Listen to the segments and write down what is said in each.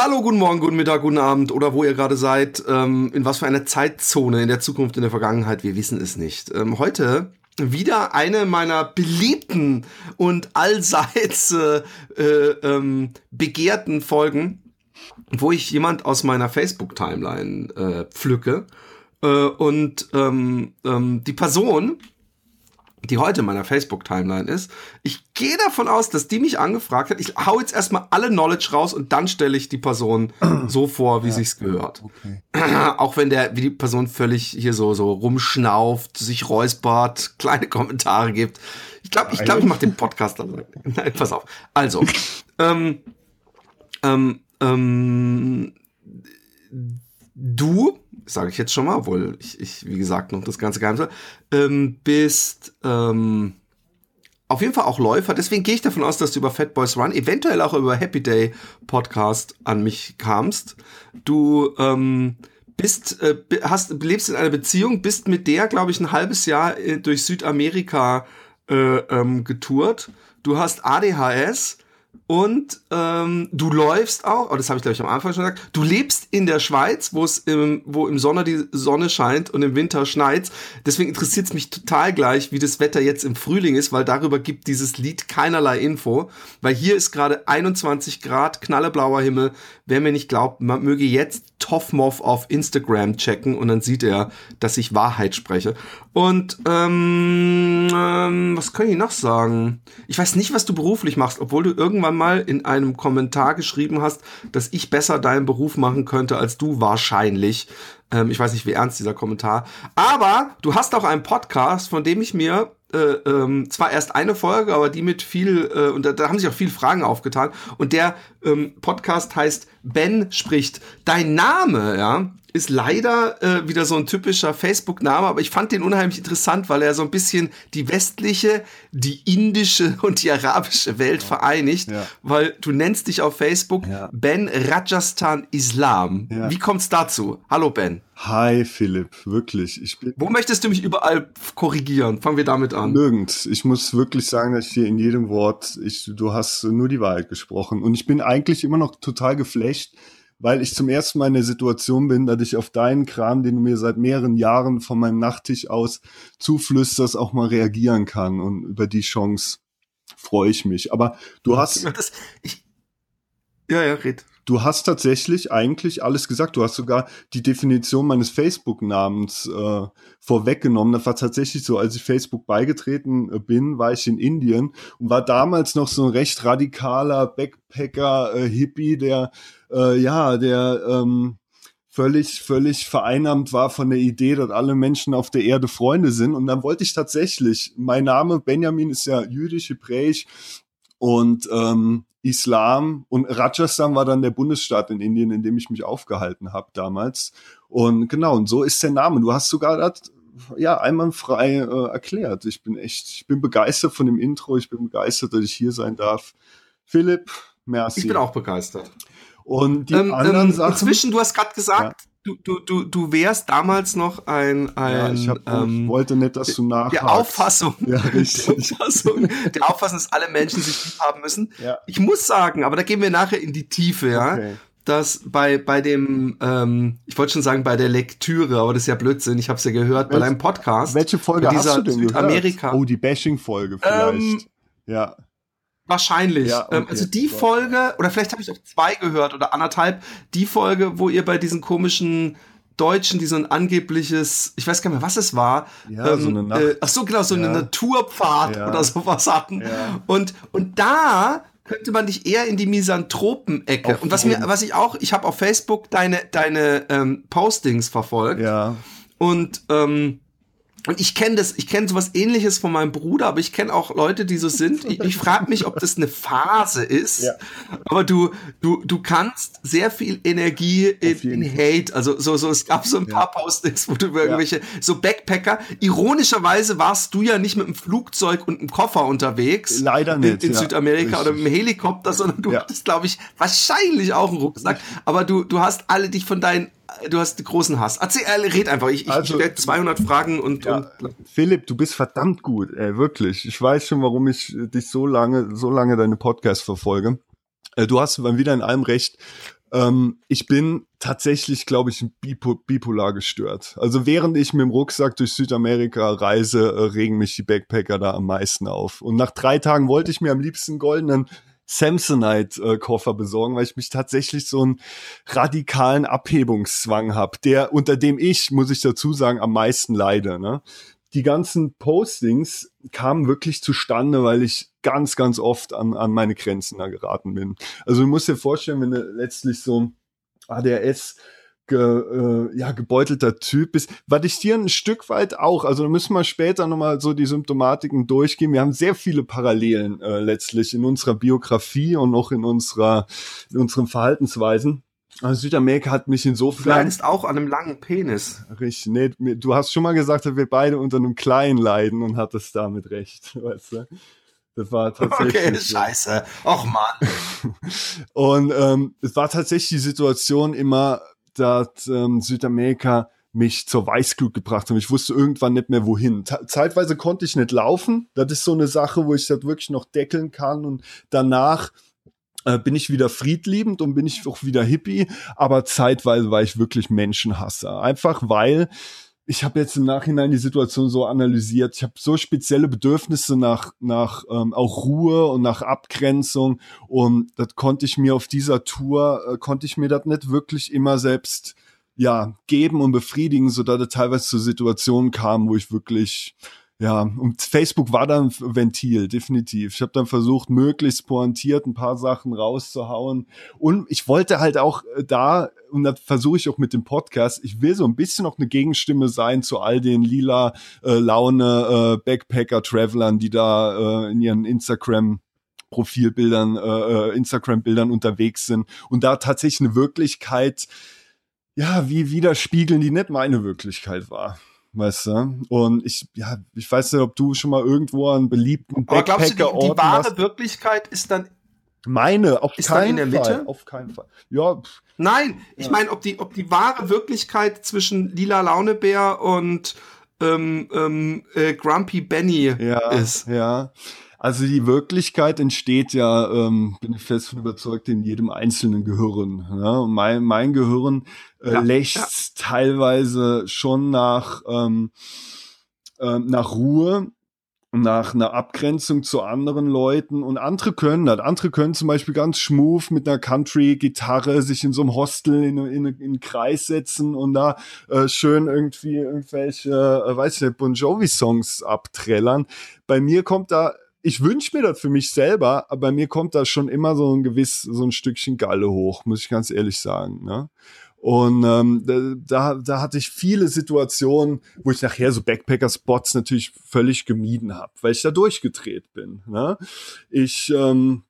Hallo, guten Morgen, guten Mittag, guten Abend oder wo ihr gerade seid. Ähm, in was für einer Zeitzone, in der Zukunft, in der Vergangenheit, wir wissen es nicht. Ähm, heute wieder eine meiner beliebten und allseits äh, äh, ähm, begehrten Folgen, wo ich jemand aus meiner Facebook-Timeline äh, pflücke. Äh, und ähm, ähm, die Person die heute in meiner Facebook-Timeline ist. Ich gehe davon aus, dass die mich angefragt hat. Ich hau jetzt erstmal alle Knowledge raus und dann stelle ich die Person so vor, wie ja, sich's gehört. Okay. Auch wenn der, wie die Person völlig hier so, so rumschnauft, sich räuspert, kleine Kommentare gibt. Ich glaube, ich glaube, ich mache den Podcast dann. Nein, pass auf. Also, ähm, ähm, ähm, du sage ich jetzt schon mal, obwohl ich, ich wie gesagt, noch das ganze Geheimnis, ähm, bist ähm, auf jeden Fall auch Läufer. Deswegen gehe ich davon aus, dass du über Fat Boys Run, eventuell auch über Happy Day Podcast an mich kamst. Du ähm, bist, äh, hast, lebst in einer Beziehung, bist mit der, glaube ich, ein halbes Jahr äh, durch Südamerika äh, ähm, getourt. Du hast ADHS und ähm, du läufst auch, oh, das habe ich glaube ich am Anfang schon gesagt, du lebst in der Schweiz, wo es im, wo im Sommer die Sonne scheint und im Winter schneit. Deswegen interessiert es mich total gleich, wie das Wetter jetzt im Frühling ist, weil darüber gibt dieses Lied keinerlei Info. Weil hier ist gerade 21 Grad, knalleblauer Himmel. Wer mir nicht glaubt, man möge jetzt Toffmoff auf Instagram checken und dann sieht er, dass ich Wahrheit spreche. Und ähm, ähm, was kann ich noch sagen? Ich weiß nicht, was du beruflich machst, obwohl du irgendwann mal in einem Kommentar geschrieben hast, dass ich besser deinen Beruf machen könnte als du wahrscheinlich. Ähm, ich weiß nicht, wie ernst dieser Kommentar. Aber du hast auch einen Podcast, von dem ich mir äh, ähm, zwar erst eine Folge, aber die mit viel, äh, und da, da haben sich auch viele Fragen aufgetan. Und der ähm, Podcast heißt Ben spricht. Dein Name, ja, ist leider äh, wieder so ein typischer Facebook-Name, aber ich fand den unheimlich interessant, weil er so ein bisschen die westliche, die indische und die arabische Welt ja. vereinigt, ja. weil du nennst dich auf Facebook ja. Ben Rajasthan Islam. Wie kommt's dazu? Hallo Ben. Hi Philipp, wirklich. Ich bin Wo möchtest du mich überall korrigieren? Fangen wir damit an. Nirgends. Ich muss wirklich sagen, dass ich hier in jedem Wort, ich, du hast nur die Wahrheit gesprochen. Und ich bin eigentlich immer noch total geflecht, weil ich zum ersten Mal in der Situation bin, dass ich auf deinen Kram, den du mir seit mehreren Jahren von meinem Nachttisch aus zuflüsterst, auch mal reagieren kann. Und über die Chance freue ich mich. Aber du hast. Das, ich, ja, ja, red. Du hast tatsächlich eigentlich alles gesagt. Du hast sogar die Definition meines Facebook-Namens äh, vorweggenommen. Das war tatsächlich so, als ich Facebook beigetreten äh, bin, war ich in Indien und war damals noch so ein recht radikaler Backpacker, äh, Hippie, der äh, ja, der ähm, völlig, völlig vereinnahmt war von der Idee, dass alle Menschen auf der Erde Freunde sind. Und dann wollte ich tatsächlich, mein Name Benjamin ist ja jüdisch, hebräisch und ähm, Islam und Rajasthan war dann der Bundesstaat in Indien, in dem ich mich aufgehalten habe damals. Und genau, und so ist der Name. Du hast sogar das ja einwandfrei äh, erklärt. Ich bin echt, ich bin begeistert von dem Intro. Ich bin begeistert, dass ich hier sein darf. Philipp, merci. Ich bin auch begeistert. Und die ähm, anderen ähm, Sachen. Inzwischen, du hast gerade gesagt, du, du, du, wärst damals noch ein, ein ja, ich, hab, ähm, ich wollte nicht, dass du nachhakst. Der Auffassung, ja, richtig. Der Auffassung, der Auffassung, dass alle Menschen sich lieb haben müssen. Ja. Ich muss sagen, aber da gehen wir nachher in die Tiefe, ja. Okay. Dass bei, bei dem, ähm, ich wollte schon sagen, bei der Lektüre, aber das ist ja Blödsinn, ich habe es ja gehört, Welch, bei deinem Podcast. Welche Folge hast du denn Südamerika. gehört? Oh, die Bashing-Folge vielleicht. Ähm, ja. Wahrscheinlich. Ja, ähm, okay. Also die Folge, oder vielleicht habe ich auch zwei gehört oder anderthalb, die Folge, wo ihr bei diesen komischen Deutschen, die so ein angebliches, ich weiß gar nicht mehr, was es war. Ja, ähm, so eine Nacht. Äh, ach so, genau, so ja. eine Naturpfad ja. oder sowas hatten. Ja. Und, und da könnte man dich eher in die Misanthropen-Ecke. Und was mir, was ich auch, ich habe auf Facebook deine, deine ähm, Postings verfolgt. Ja. Und ähm, und ich kenne das, ich kenne sowas ähnliches von meinem Bruder, aber ich kenne auch Leute, die so sind. Ich, ich frage mich, ob das eine Phase ist. Ja. Aber du, du, du kannst sehr viel Energie in, in Hate. Also so, so, es gab so ein paar ja. Postings, wo du über irgendwelche, ja. so Backpacker. Ironischerweise warst du ja nicht mit dem Flugzeug und einem Koffer unterwegs. Leider nicht. In, in Südamerika Richtig. oder mit dem Helikopter, sondern du hattest, glaube ich, wahrscheinlich auch einen Rucksack. Aber du, du hast alle dich von deinen du hast großen Hass. Erzähl, äh, red einfach. Ich, ich also, stelle 200 Fragen und, ja, und, Philipp, du bist verdammt gut, ey, wirklich. Ich weiß schon, warum ich dich so lange, so lange deine Podcasts verfolge. Äh, du hast mal wieder in allem recht. Ähm, ich bin tatsächlich, glaube ich, bipolar gestört. Also während ich mit dem Rucksack durch Südamerika reise, äh, regen mich die Backpacker da am meisten auf. Und nach drei Tagen wollte ich mir am liebsten goldenen Samsonite-Koffer besorgen, weil ich mich tatsächlich so einen radikalen Abhebungszwang habe, der unter dem ich, muss ich dazu sagen, am meisten leide. Ne? Die ganzen Postings kamen wirklich zustande, weil ich ganz, ganz oft an, an meine Grenzen da geraten bin. Also du musst dir vorstellen, wenn du letztlich so ADHS ge, äh, ja, gebeutelter Typ bist. Was ich dir ein Stück weit auch, also da müssen wir später nochmal so die Symptomatiken durchgehen. Wir haben sehr viele Parallelen äh, letztlich in unserer Biografie und auch in unserer, in unseren Verhaltensweisen. Also Südamerika hat mich insofern. Du leidest auch an einem langen Penis. Richtig, nee, du hast schon mal gesagt, dass wir beide unter einem kleinen leiden und hattest damit recht, weißt du? Das war tatsächlich. Okay, scheiße. Och man. und ähm, es war tatsächlich die Situation immer, dass ähm, Südamerika mich zur Weißglut gebracht hat. Ich wusste irgendwann nicht mehr wohin. T zeitweise konnte ich nicht laufen. Das ist so eine Sache, wo ich das wirklich noch deckeln kann. Und danach äh, bin ich wieder friedliebend und bin ich auch wieder Hippie. Aber zeitweise war ich wirklich Menschenhasser. Einfach weil ich habe jetzt im Nachhinein die Situation so analysiert. Ich habe so spezielle Bedürfnisse nach, nach ähm, auch Ruhe und nach Abgrenzung. Und das konnte ich mir auf dieser Tour, äh, konnte ich mir das nicht wirklich immer selbst ja, geben und befriedigen, so dass es teilweise zu Situationen kam, wo ich wirklich ja, und Facebook war dann Ventil, definitiv. Ich habe dann versucht, möglichst pointiert ein paar Sachen rauszuhauen. Und ich wollte halt auch äh, da, und das versuche ich auch mit dem Podcast, ich will so ein bisschen noch eine Gegenstimme sein zu all den lila äh, Laune äh, Backpacker-Travelern, die da äh, in ihren Instagram Profilbildern, äh, äh, Instagram-Bildern unterwegs sind und da tatsächlich eine Wirklichkeit, ja, wie widerspiegeln, die nicht meine Wirklichkeit war weißt du? Und ich, ja, ich weiß nicht, ob du schon mal irgendwo einen beliebten Backpacker Aber glaubst du, die, die wahre hast? Wirklichkeit ist dann meine, auf ist keinen in der Fall. Mitte? Auf keinen Fall. Ja. Nein, ich ja. meine, ob die, ob die wahre Wirklichkeit zwischen Lila Launebär und ähm, ähm, äh, Grumpy Benny ja, ist. Ja. Also die Wirklichkeit entsteht ja, ähm, bin ich fest von überzeugt, in jedem einzelnen Gehirn. Ja? Mein, mein Gehirn äh, ja, lächzt ja. teilweise schon nach, ähm, äh, nach Ruhe, nach einer Abgrenzung zu anderen Leuten und andere können das. Andere können zum Beispiel ganz schmooth mit einer Country-Gitarre sich in so einem Hostel in, in, in einen Kreis setzen und da äh, schön irgendwie irgendwelche, äh, weiß ich nicht, Bon Jovi-Songs abträllern. Bei mir kommt da ich wünsche mir das für mich selber, aber bei mir kommt da schon immer so ein gewiss, so ein Stückchen Galle hoch, muss ich ganz ehrlich sagen. Ne? Und ähm, da, da hatte ich viele Situationen, wo ich nachher so Backpacker-Spots natürlich völlig gemieden habe, weil ich da durchgedreht bin. Ne? Ich ähm,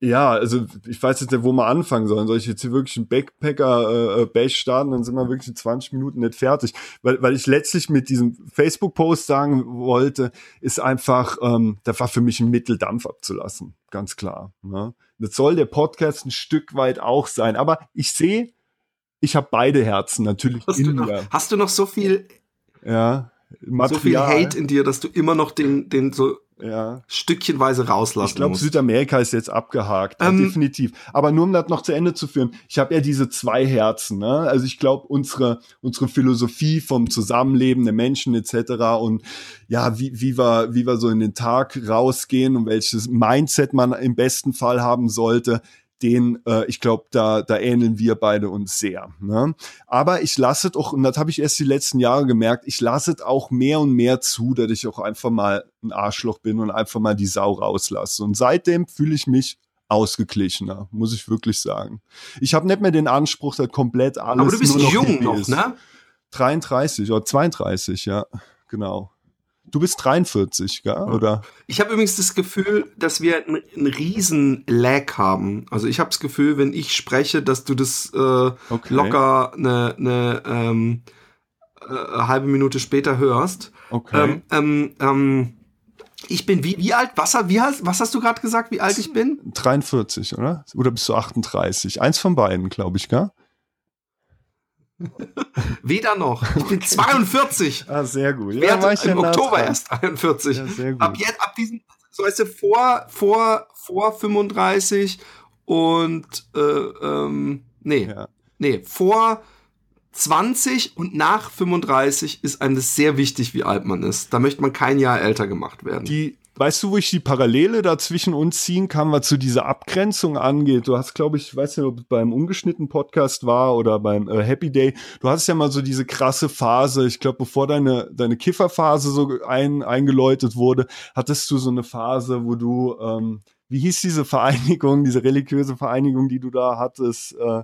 ja, also ich weiß jetzt nicht, wo wir anfangen sollen. Soll ich jetzt hier wirklich einen Backpacker-Bash äh, äh starten, dann sind wir wirklich in 20 Minuten nicht fertig. Weil, weil ich letztlich mit diesem Facebook-Post sagen wollte, ist einfach, ähm, da war für mich ein Mitteldampf abzulassen. Ganz klar. Ne? Das soll der Podcast ein Stück weit auch sein. Aber ich sehe, ich habe beide Herzen natürlich hast in mir. Hast du noch so viel, ja, Material. so viel Hate in dir, dass du immer noch den, den so ja. stückchenweise rauslassen. Ich glaube, Südamerika ist jetzt abgehakt, ähm, definitiv. Aber nur um das noch zu Ende zu führen, ich habe ja diese zwei Herzen. Ne? Also ich glaube, unsere unsere Philosophie vom Zusammenleben der Menschen etc. und ja, wie wie wir wie wir so in den Tag rausgehen und welches Mindset man im besten Fall haben sollte, den, äh, ich glaube, da, da ähneln wir beide uns sehr. Ne? Aber ich lasse auch, und das habe ich erst die letzten Jahre gemerkt, ich lasse es auch mehr und mehr zu, dass ich auch einfach mal ein Arschloch bin und einfach mal die Sau rauslasse. Und seitdem fühle ich mich ausgeglichener, muss ich wirklich sagen. Ich habe nicht mehr den Anspruch, dass komplett alles. Aber du bist noch jung noch, ne? 33 oder 32, ja, genau. Du bist 43, gell? oder? Ich habe übrigens das Gefühl, dass wir einen riesen Lag haben. Also ich habe das Gefühl, wenn ich spreche, dass du das äh, okay. locker eine ne, ähm, äh, halbe Minute später hörst. Okay. Ähm, ähm, ähm, ich bin wie, wie alt? Was, wie, was hast du gerade gesagt, wie alt ich bin? 43, oder? Oder bist du 38? Eins von beiden, glaube ich, gell? Weder noch. Ich bin 42. Ah, sehr gut. Ja, Werde ich im Oktober erst 41. Ja, sehr gut. Ab jetzt, ab diesem, so weißt du, vor, vor, vor 35 und äh, ähm, nee, ja. nee, vor 20 und nach 35 ist einem das sehr wichtig, wie alt man ist. Da möchte man kein Jahr älter gemacht werden. Die, weißt du, wo ich die Parallele da zwischen uns ziehen kann, was zu dieser Abgrenzung angeht? Du hast, glaube ich, weiß nicht, ob es beim ungeschnittenen Podcast war oder beim äh, Happy Day. Du hattest ja mal so diese krasse Phase. Ich glaube, bevor deine, deine Kifferphase so ein, eingeläutet wurde, hattest du so eine Phase, wo du, ähm, wie hieß diese Vereinigung, diese religiöse Vereinigung, die du da hattest? Äh,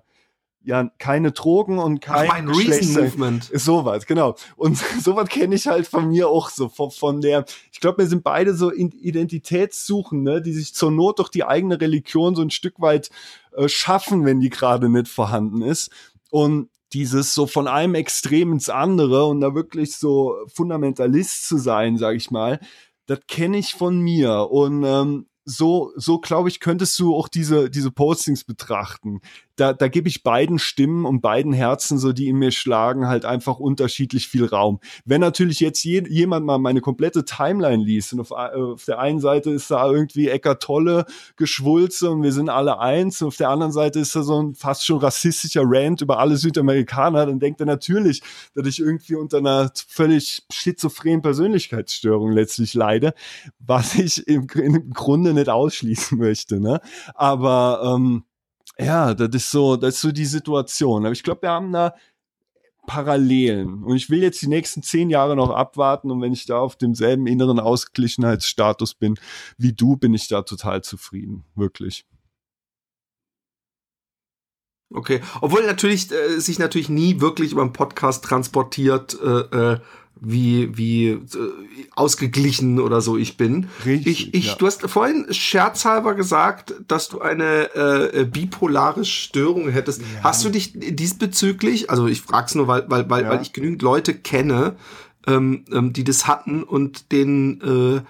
ja keine Drogen und kein Ach, mein Reason Movement. Ist sowas, genau. Und sowas kenne ich halt von mir auch so von, von der ich glaube, wir sind beide so Identitätssuchende, die sich zur Not durch die eigene Religion so ein Stück weit äh, schaffen, wenn die gerade nicht vorhanden ist und dieses so von einem Extrem ins andere und da wirklich so Fundamentalist zu sein, sag ich mal, das kenne ich von mir und ähm, so, so glaube ich, könntest du auch diese, diese Postings betrachten da, da gebe ich beiden Stimmen und beiden Herzen, so die in mir schlagen, halt einfach unterschiedlich viel Raum. Wenn natürlich jetzt je, jemand mal meine komplette Timeline liest und auf, äh, auf der einen Seite ist da irgendwie Eckart Tolle Geschwulze und wir sind alle eins und auf der anderen Seite ist da so ein fast schon rassistischer Rant über alle Südamerikaner, dann denkt er natürlich, dass ich irgendwie unter einer völlig schizophrenen Persönlichkeitsstörung letztlich leide, was ich im, im Grunde nicht ausschließen möchte. Ne? Aber ähm, ja, das ist so, das ist so die Situation. Aber ich glaube, wir haben da Parallelen. Und ich will jetzt die nächsten zehn Jahre noch abwarten. Und wenn ich da auf demselben inneren Ausgeglichenheitsstatus bin wie du, bin ich da total zufrieden. Wirklich. Okay, obwohl natürlich äh, sich natürlich nie wirklich über einen Podcast transportiert, äh, äh wie, wie äh, ausgeglichen oder so ich bin. Richtig, ich, ich, ja. Du hast vorhin scherzhalber gesagt, dass du eine äh, äh bipolare Störung hättest. Ja. Hast du dich diesbezüglich, also ich frag's nur, weil, weil, weil, ja. weil ich genügend Leute kenne, ähm, ähm, die das hatten und den äh,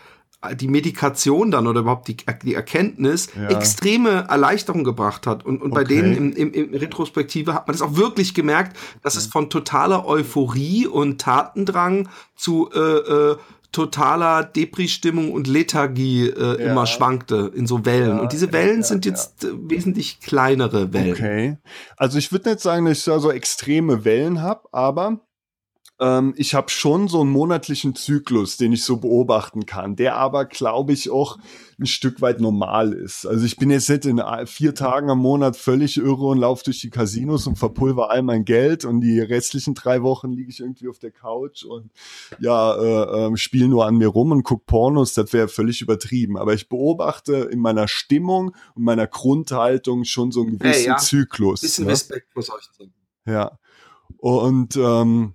die Medikation dann oder überhaupt die, die Erkenntnis ja. extreme Erleichterung gebracht hat. Und, und bei okay. denen im, im, im Retrospektive hat man das auch wirklich gemerkt, dass es von totaler Euphorie und Tatendrang zu äh, äh, totaler Depri-Stimmung und Lethargie äh, ja. immer schwankte in so Wellen. Ja, und diese Wellen ja, sind jetzt äh, wesentlich kleinere Wellen. Okay. Also ich würde nicht sagen, dass ich da so extreme Wellen habe, aber ähm, ich habe schon so einen monatlichen Zyklus, den ich so beobachten kann, der aber, glaube ich, auch ein Stück weit normal ist. Also ich bin jetzt nicht in vier Tagen am Monat völlig irre und laufe durch die Casinos und verpulver all mein Geld und die restlichen drei Wochen liege ich irgendwie auf der Couch und ja, äh, äh, spiele nur an mir rum und guck Pornos, das wäre völlig übertrieben. Aber ich beobachte in meiner Stimmung und meiner Grundhaltung schon so einen gewissen hey, ja. Zyklus. Bisschen ne? Respekt muss euch sagen. Ja. Und ähm,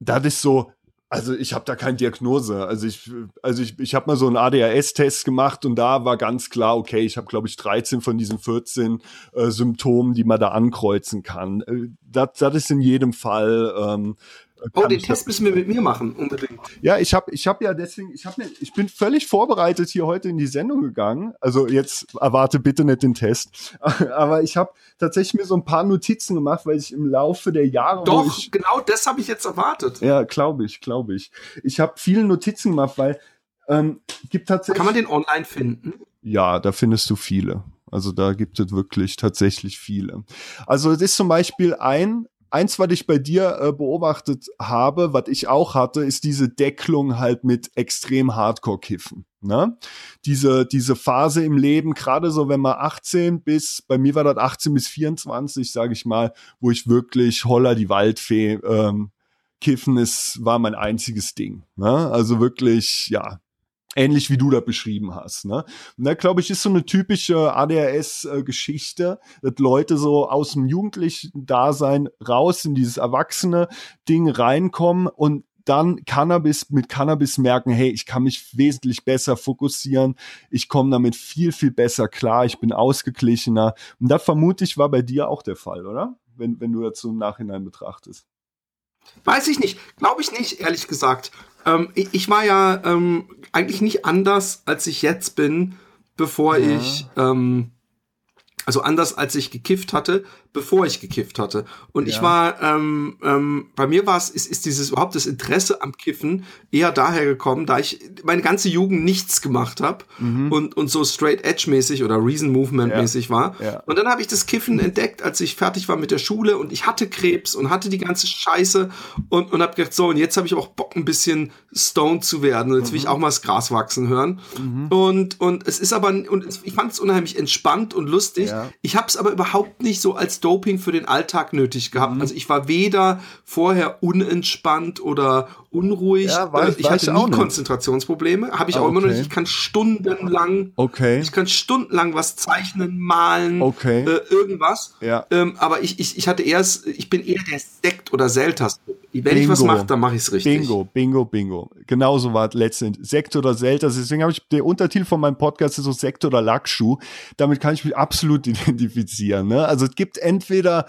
das ist so, also ich habe da keine Diagnose. Also ich, also ich, ich habe mal so einen ADHS-Test gemacht und da war ganz klar, okay, ich habe glaube ich 13 von diesen 14 äh, Symptomen, die man da ankreuzen kann. Äh, das, das ist in jedem Fall ähm, Oh, den Test müssen wir mit mir machen, unbedingt. Ja, ich habe ich hab ja deswegen, ich, hab ne, ich bin völlig vorbereitet hier heute in die Sendung gegangen. Also jetzt erwarte bitte nicht den Test. Aber ich habe tatsächlich mir so ein paar Notizen gemacht, weil ich im Laufe der Jahre. Doch, ich, genau das habe ich jetzt erwartet. Ja, glaube ich, glaube ich. Ich habe viele Notizen gemacht, weil ähm, gibt tatsächlich. Kann man den online finden? Ja, da findest du viele. Also da gibt es wirklich tatsächlich viele. Also es ist zum Beispiel ein eins, was ich bei dir äh, beobachtet habe, was ich auch hatte, ist diese Decklung halt mit extrem Hardcore-Kiffen. Ne? Diese, diese Phase im Leben, gerade so, wenn man 18 bis, bei mir war das 18 bis 24, sage ich mal, wo ich wirklich Holler die Waldfee ähm, kiffen ist, war mein einziges Ding. Ne? Also wirklich, ja, ähnlich wie du da beschrieben hast. Ne? Und da glaube ich, ist so eine typische ADHS-Geschichte, dass Leute so aus dem jugendlichen Dasein raus in dieses erwachsene Ding reinkommen und dann Cannabis mit Cannabis merken, hey, ich kann mich wesentlich besser fokussieren, ich komme damit viel, viel besser klar, ich bin ausgeglichener. Und das vermute ich war bei dir auch der Fall, oder? Wenn, wenn du so im Nachhinein betrachtest. Weiß ich nicht, glaube ich nicht, ehrlich gesagt. Ähm, ich, ich, war ja ähm, eigentlich nicht anders, als ich jetzt bin, bevor ja. ich ähm, Also anders als ich gekifft hatte, bevor ich gekifft hatte. Und ja. ich war, ähm, ähm, bei mir war es, ist, ist dieses überhaupt das Interesse am Kiffen eher daher gekommen, da ich meine ganze Jugend nichts gemacht habe mhm. und, und so straight edge mäßig oder Reason Movement mäßig ja. war. Ja. Und dann habe ich das Kiffen entdeckt, als ich fertig war mit der Schule und ich hatte Krebs und hatte die ganze Scheiße und, und habe gedacht, so, und jetzt habe ich auch Bock, ein bisschen stoned zu werden. Und jetzt will ich mhm. auch mal das Gras wachsen hören. Mhm. Und, und es ist aber, und ich fand es unheimlich entspannt und lustig. Ich habe es aber überhaupt nicht so als Doping für den Alltag nötig gehabt. Mhm. Also ich war weder vorher unentspannt oder unruhig. Ja, weiß, ich hatte nie Konzentrationsprobleme. Habe ich ah, auch okay. immer noch nicht. Ich kann stundenlang, okay. ich kann stundenlang was zeichnen, malen, okay. äh, irgendwas. Ja. Ähm, aber ich, ich, ich hatte erst, ich bin eher der Sekt- oder Selters. Wenn Bingo. ich was mache, dann mache ich es richtig. Bingo, bingo, bingo. Genauso war es letztendlich. Sekt oder Selters. Deswegen habe ich, der Untertitel von meinem Podcast ist so Sekt oder Lackschuh. Damit kann ich mich absolut identifizieren. Ne? Also es gibt entweder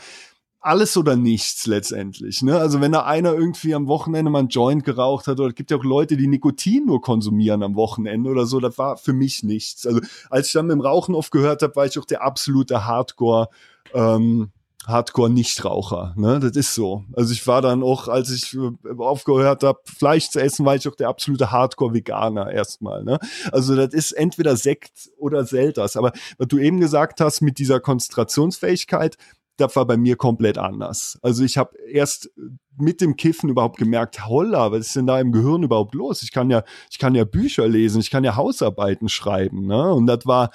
alles oder nichts letztendlich. Ne? Also wenn da einer irgendwie am Wochenende mal ein Joint geraucht hat, oder es gibt ja auch Leute, die Nikotin nur konsumieren am Wochenende oder so, das war für mich nichts. Also als ich dann mit dem Rauchen aufgehört habe, war ich auch der absolute Hardcore. Ähm, Hardcore-Nichtraucher. Ne? Das ist so. Also ich war dann auch, als ich äh, aufgehört habe, Fleisch zu essen, war ich auch der absolute Hardcore-Veganer erstmal. Ne? Also das ist entweder Sekt oder Selters. Aber was du eben gesagt hast mit dieser Konzentrationsfähigkeit, das war bei mir komplett anders. Also ich habe erst mit dem Kiffen überhaupt gemerkt, holla, was ist denn da im Gehirn überhaupt los? Ich kann ja, ich kann ja Bücher lesen, ich kann ja Hausarbeiten schreiben, ne? Und das war,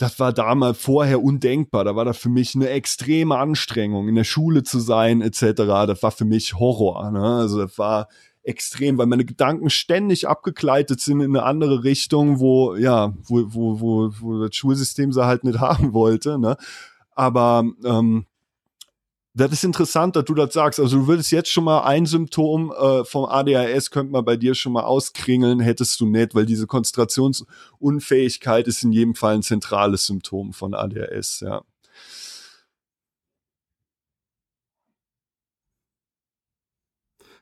das war damals vorher undenkbar. Da war das für mich eine extreme Anstrengung, in der Schule zu sein, etc. Das war für mich Horror. Ne? Also das war extrem, weil meine Gedanken ständig abgekleidet sind in eine andere Richtung, wo, ja, wo, wo, wo, wo das Schulsystem sie halt nicht haben wollte. Ne? Aber ähm, das ist interessant, dass du das sagst. Also du würdest jetzt schon mal ein Symptom äh, vom ADHS könnte man bei dir schon mal auskringeln, hättest du nicht, weil diese Konzentrationsunfähigkeit ist in jedem Fall ein zentrales Symptom von ADHS, ja.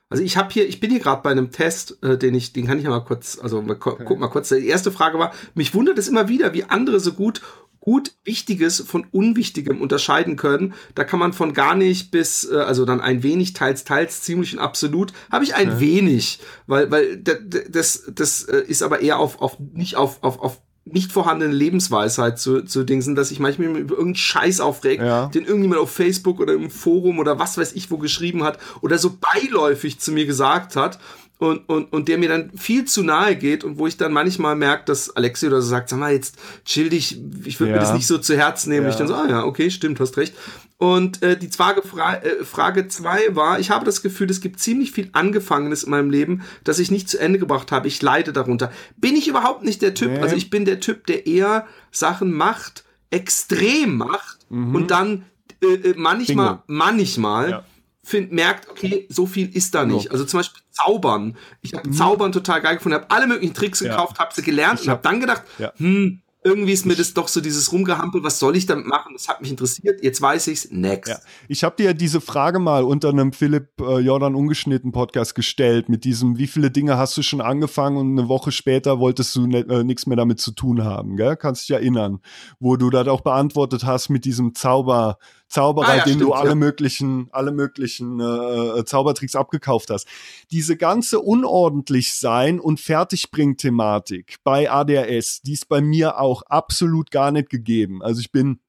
Also ich habe hier, ich bin hier gerade bei einem Test, äh, den ich, den kann ich ja mal kurz, also mal, okay. guck mal kurz. Die erste Frage war, mich wundert es immer wieder, wie andere so gut gut Wichtiges von Unwichtigem unterscheiden können. Da kann man von gar nicht bis, äh, also dann ein wenig, teils, teils, ziemlich und absolut, habe ich ein ja. wenig, weil, weil das, das äh, ist aber eher auf, auf nicht auf, auf, auf nicht vorhandene Lebensweisheit zu, zu dingsen, dass ich manchmal über irgendeinen Scheiß aufreg, ja. den irgendjemand auf Facebook oder im Forum oder was weiß ich wo geschrieben hat oder so beiläufig zu mir gesagt hat und, und, und der mir dann viel zu nahe geht und wo ich dann manchmal merke, dass Alexi oder so sagt, sag mal, jetzt chill dich, ich würde ja. mir das nicht so zu Herzen nehmen. Ja. Ich dann so, ah ja, okay, stimmt, hast recht. Und äh, die Frage, Fra äh, Frage zwei war, ich habe das Gefühl, es gibt ziemlich viel Angefangenes in meinem Leben, das ich nicht zu Ende gebracht habe. Ich leide darunter. Bin ich überhaupt nicht der Typ. Nee. Also ich bin der Typ, der eher Sachen macht, extrem macht mhm. und dann äh, äh manchmal, Bingo. manchmal ja find, merkt, okay, so viel ist da nicht. Also zum Beispiel Zaubern. Ich habe mhm. Zaubern total geil gefunden, habe alle möglichen Tricks ja. gekauft, habe sie gelernt ich und habe dann gedacht, ja. hm, irgendwie ist mir das doch so dieses Rumgehampel, was soll ich damit machen? Das hat mich interessiert, jetzt weiß ich's, next. Ja. Ich habe dir diese Frage mal unter einem Philipp äh, Jordan ungeschnitten Podcast gestellt mit diesem, wie viele Dinge hast du schon angefangen und eine Woche später wolltest du ne, äh, nichts mehr damit zu tun haben, gell? Kannst dich erinnern, wo du das auch beantwortet hast mit diesem Zauber Zauberer, ah, ja, den stimmt, du alle ja. möglichen, alle möglichen äh, Zaubertricks abgekauft hast. Diese ganze unordentlich sein und fertigbring Thematik bei ADHS, die ist bei mir auch absolut gar nicht gegeben. Also ich bin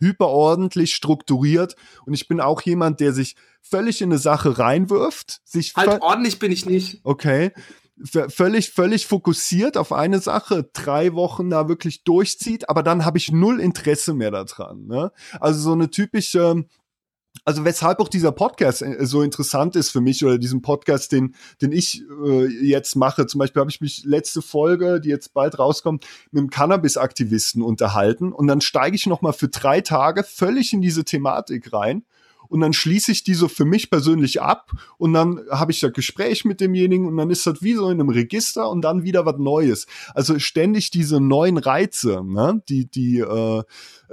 hyperordentlich strukturiert und ich bin auch jemand, der sich völlig in eine Sache reinwirft. Sich halt ordentlich bin ich nicht. Okay völlig, völlig fokussiert auf eine Sache, drei Wochen da wirklich durchzieht, aber dann habe ich null Interesse mehr daran. Ne? Also so eine typische, also weshalb auch dieser Podcast äh, so interessant ist für mich oder diesen Podcast, den, den ich äh, jetzt mache. Zum Beispiel habe ich mich letzte Folge, die jetzt bald rauskommt, mit einem Cannabis-Aktivisten unterhalten und dann steige ich noch mal für drei Tage völlig in diese Thematik rein und dann schließe ich die so für mich persönlich ab und dann habe ich das Gespräch mit demjenigen und dann ist das wie so in einem Register und dann wieder was Neues. Also ständig diese neuen Reize, ne? die, die, äh,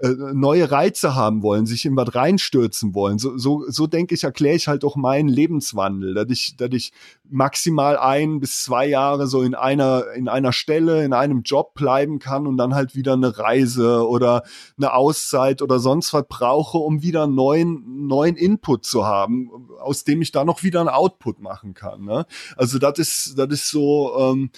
äh, neue Reize haben wollen, sich in was reinstürzen wollen. So, so, so denke ich, erkläre ich halt auch meinen Lebenswandel, dass ich, dass ich maximal ein bis zwei Jahre so in einer, in einer Stelle, in einem Job bleiben kann und dann halt wieder eine Reise oder eine Auszeit oder sonst was brauche, um wieder neuen, neuen Input zu haben, aus dem ich da noch wieder einen Output machen kann. Ne? Also das ist, das ist so, ähm,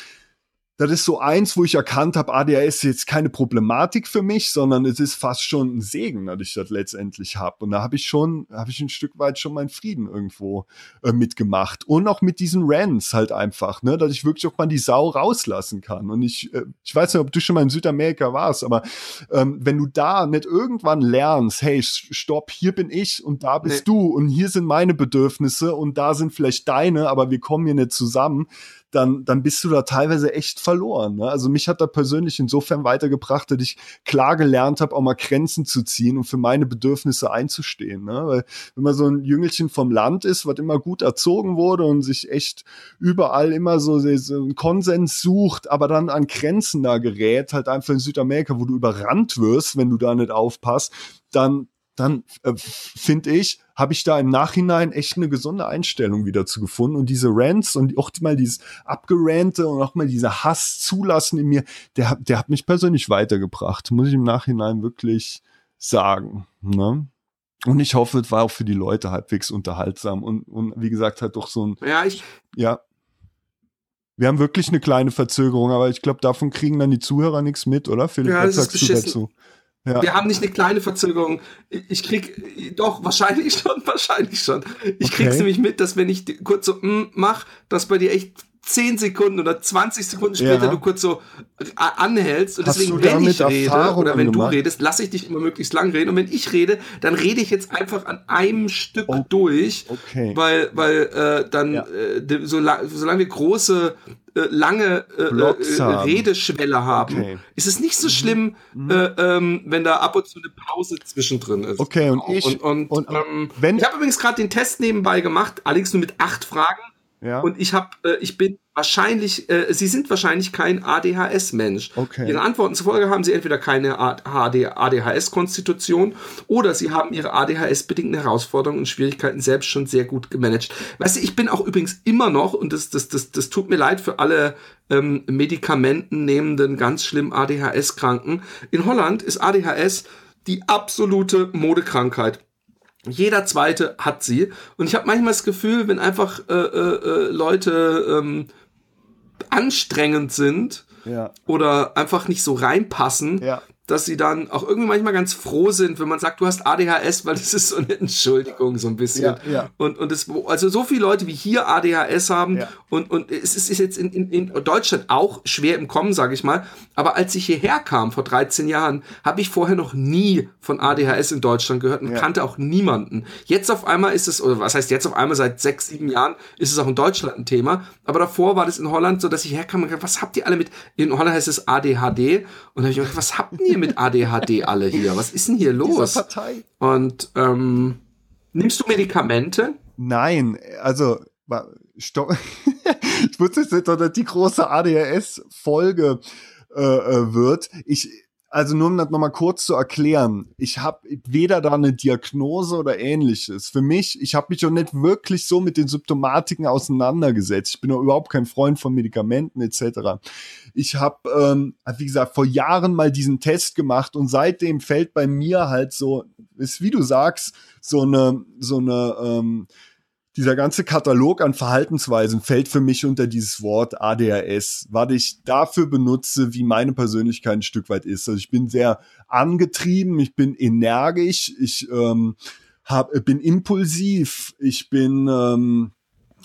das ist so eins, wo ich erkannt habe, ADHS ist jetzt keine Problematik für mich, sondern es ist fast schon ein Segen, dass ich das letztendlich habe. Und da habe ich schon, habe ich ein Stück weit schon meinen Frieden irgendwo äh, mitgemacht. Und auch mit diesen Rants halt einfach, ne, dass ich wirklich auch mal die Sau rauslassen kann. Und ich, äh, ich weiß nicht, ob du schon mal in Südamerika warst, aber ähm, wenn du da nicht irgendwann lernst, hey, stopp, hier bin ich und da bist nee. du und hier sind meine Bedürfnisse und da sind vielleicht deine, aber wir kommen hier nicht zusammen dann, dann bist du da teilweise echt verloren. Ne? Also mich hat da persönlich insofern weitergebracht, dass ich klar gelernt habe, auch mal Grenzen zu ziehen und für meine Bedürfnisse einzustehen. Ne? Weil wenn man so ein Jüngelchen vom Land ist, was immer gut erzogen wurde und sich echt überall immer so, so einen Konsens sucht, aber dann an Grenzen da gerät, halt einfach in Südamerika, wo du überrannt wirst, wenn du da nicht aufpasst, dann, dann äh, finde ich, habe ich da im Nachhinein echt eine gesunde Einstellung wieder zu gefunden. Und diese Rants und auch mal dieses Abgerante und auch mal dieser Hass zulassen in mir, der, der hat mich persönlich weitergebracht, muss ich im Nachhinein wirklich sagen. Ne? Und ich hoffe, es war auch für die Leute halbwegs unterhaltsam und, und wie gesagt, halt doch so ein. Ja, ich. Ja. Wir haben wirklich eine kleine Verzögerung, aber ich glaube, davon kriegen dann die Zuhörer nichts mit, oder? Philipp, ja, was sagst du dazu? Ja. Wir haben nicht eine kleine Verzögerung. Ich krieg, doch, wahrscheinlich schon, wahrscheinlich schon. Ich okay. krieg's nämlich mit, dass wenn ich kurz so mm, mach, dass bei dir echt 10 Sekunden oder 20 Sekunden später ja. du kurz so anhältst und Hast deswegen, wenn ich rede Erfahrung oder wenn gemacht? du redest, lasse ich dich immer möglichst lang reden und wenn ich rede, dann rede ich jetzt einfach an einem Stück oh. durch, okay. weil, weil äh, dann, ja. äh, solange, solange wir große äh, lange äh, äh, Redeschwelle haben, okay. ist es nicht so mhm. schlimm, mhm. äh, ähm, wenn da ab und zu eine Pause zwischendrin ist. Okay, und ich. Und, und, und ähm, wenn ich habe übrigens gerade den Test nebenbei gemacht, allerdings nur mit acht Fragen. Ja. Und ich habe, äh, ich bin wahrscheinlich, äh, Sie sind wahrscheinlich kein ADHS-Mensch. Okay. Ihre Antworten zufolge haben Sie entweder keine ADHS-Konstitution oder Sie haben Ihre ADHS-bedingten Herausforderungen und Schwierigkeiten selbst schon sehr gut gemanagt. Weißt du, ich bin auch übrigens immer noch, und das, das, das, das tut mir leid für alle ähm, Medikamenten nehmenden, ganz schlimm ADHS-Kranken. In Holland ist ADHS die absolute Modekrankheit. Jeder zweite hat sie. Und ich habe manchmal das Gefühl, wenn einfach äh, äh, äh, Leute ähm, anstrengend sind ja. oder einfach nicht so reinpassen, ja dass sie dann auch irgendwie manchmal ganz froh sind, wenn man sagt, du hast ADHS, weil das ist so eine Entschuldigung so ein bisschen. Ja, ja. Und und es also so viele Leute wie hier ADHS haben ja. und und es ist jetzt in, in, in Deutschland auch schwer im Kommen, sage ich mal. Aber als ich hierher kam vor 13 Jahren, habe ich vorher noch nie von ADHS in Deutschland gehört und kannte auch niemanden. Jetzt auf einmal ist es oder was heißt jetzt auf einmal seit sechs sieben Jahren ist es auch in Deutschland ein Thema. Aber davor war das in Holland so, dass ich herkam und gesagt, was habt ihr alle mit? In Holland heißt es ADHD und da habe ich gedacht, was habt ihr mit ADHD alle hier? Was ist denn hier los? Partei. Und ähm, nimmst du Medikamente? Nein, also stopp. ich wusste jetzt nicht, dass die große ADHS-Folge äh, äh, wird. Ich also nur um das nochmal kurz zu erklären, ich habe weder da eine Diagnose oder ähnliches. Für mich, ich habe mich auch nicht wirklich so mit den Symptomatiken auseinandergesetzt. Ich bin auch überhaupt kein Freund von Medikamenten etc. Ich habe, ähm, wie gesagt, vor Jahren mal diesen Test gemacht und seitdem fällt bei mir halt so, ist wie du sagst, so eine, so eine ähm, dieser ganze Katalog an Verhaltensweisen fällt für mich unter dieses Wort ADHS, was ich dafür benutze, wie meine Persönlichkeit ein Stück weit ist. Also ich bin sehr angetrieben, ich bin energisch, ich ähm, hab, bin impulsiv, ich bin ähm,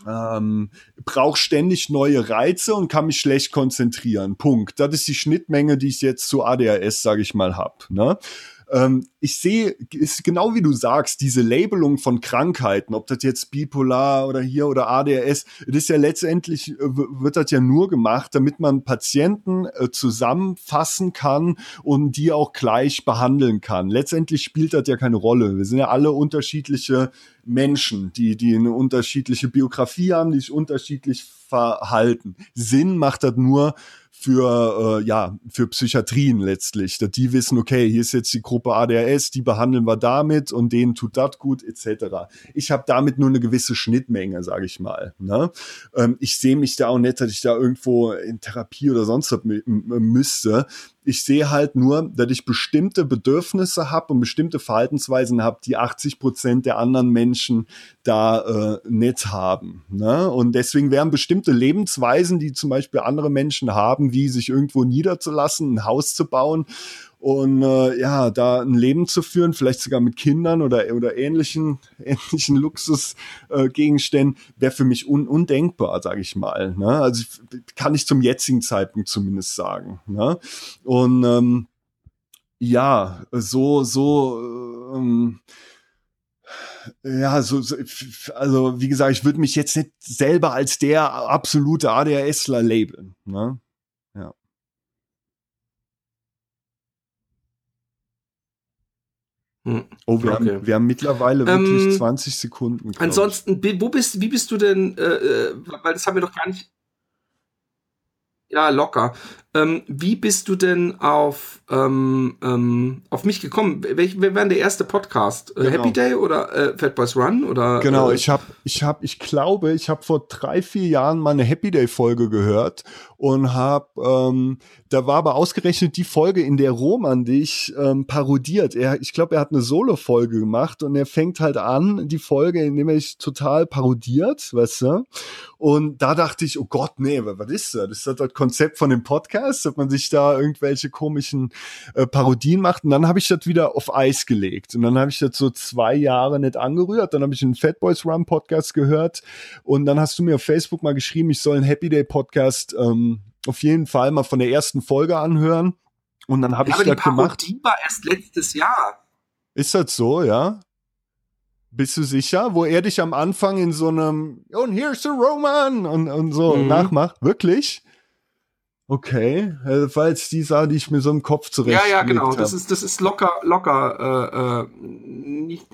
ähm, brauche ständig neue Reize und kann mich schlecht konzentrieren. Punkt. Das ist die Schnittmenge, die ich jetzt zu ADHS, sage ich mal, hab. Ne? Ähm, ich sehe, ist genau wie du sagst, diese Labelung von Krankheiten, ob das jetzt bipolar oder hier oder ADHS, das ist ja letztendlich, äh, wird das ja nur gemacht, damit man Patienten äh, zusammenfassen kann und die auch gleich behandeln kann. Letztendlich spielt das ja keine Rolle. Wir sind ja alle unterschiedliche Menschen, die, die eine unterschiedliche Biografie haben, die sich unterschiedlich verhalten. Sinn macht das nur, für äh, ja für Psychiatrien letztlich, dass die wissen, okay, hier ist jetzt die Gruppe ADHS, die behandeln wir damit und denen tut das gut etc. Ich habe damit nur eine gewisse Schnittmenge, sage ich mal. Ne? Ähm, ich sehe mich da auch nicht, dass ich da irgendwo in Therapie oder sonst was müsste ich sehe halt nur, dass ich bestimmte Bedürfnisse habe und bestimmte Verhaltensweisen habe, die 80 Prozent der anderen Menschen da äh, nicht haben. Ne? Und deswegen wären bestimmte Lebensweisen, die zum Beispiel andere Menschen haben, wie sich irgendwo niederzulassen, ein Haus zu bauen und äh, ja, da ein Leben zu führen, vielleicht sogar mit Kindern oder, oder ähnlichen, ähnlichen Luxusgegenständen, äh, wäre für mich un undenkbar, sage ich mal. Ne? Also kann ich zum jetzigen Zeitpunkt zumindest sagen. Ne? Und ähm, ja, so, so, ähm, ja, so, so, also wie gesagt, ich würde mich jetzt nicht selber als der absolute ADHSler labeln. Ne? Hm. Oh, wir, okay. haben, wir haben mittlerweile wirklich ähm, 20 Sekunden. Ansonsten, wo bist, wie bist du denn, äh, äh, weil das haben wir doch gar nicht. Ja, locker. Ähm, wie bist du denn auf, ähm, ähm, auf mich gekommen? Welch, wer war denn der erste Podcast? Äh, genau. Happy Day oder äh, Fat Boys Run? Oder, genau, äh, ich habe, ich habe, ich glaube, ich habe vor drei, vier Jahren mal eine Happy Day Folge gehört und habe, ähm, da war aber ausgerechnet die Folge, in der Roman dich ähm, parodiert. Er, ich glaube, er hat eine Solo-Folge gemacht und er fängt halt an, die Folge, indem er sich total parodiert, weißt du? Und da dachte ich, oh Gott, nee, was ist das? Das ist das Konzept von dem Podcast, dass man sich da irgendwelche komischen äh, Parodien macht. Und dann habe ich das wieder auf Eis gelegt. Und dann habe ich das so zwei Jahre nicht angerührt. Dann habe ich einen Fat Boys Run Podcast gehört. Und dann hast du mir auf Facebook mal geschrieben, ich soll einen Happy Day Podcast ähm, auf jeden Fall mal von der ersten Folge anhören. Und dann habe ja, ich das gemacht. Die war erst letztes Jahr. Ist das so, ja? Bist du sicher? Wo er dich am Anfang in so einem und here's the Roman und, und so mhm. nachmacht. Wirklich? Okay, das war jetzt die Sache, die ich mir so im Kopf zurecht Ja, ja, genau. Das ist, das ist locker, locker, äh, äh, nicht.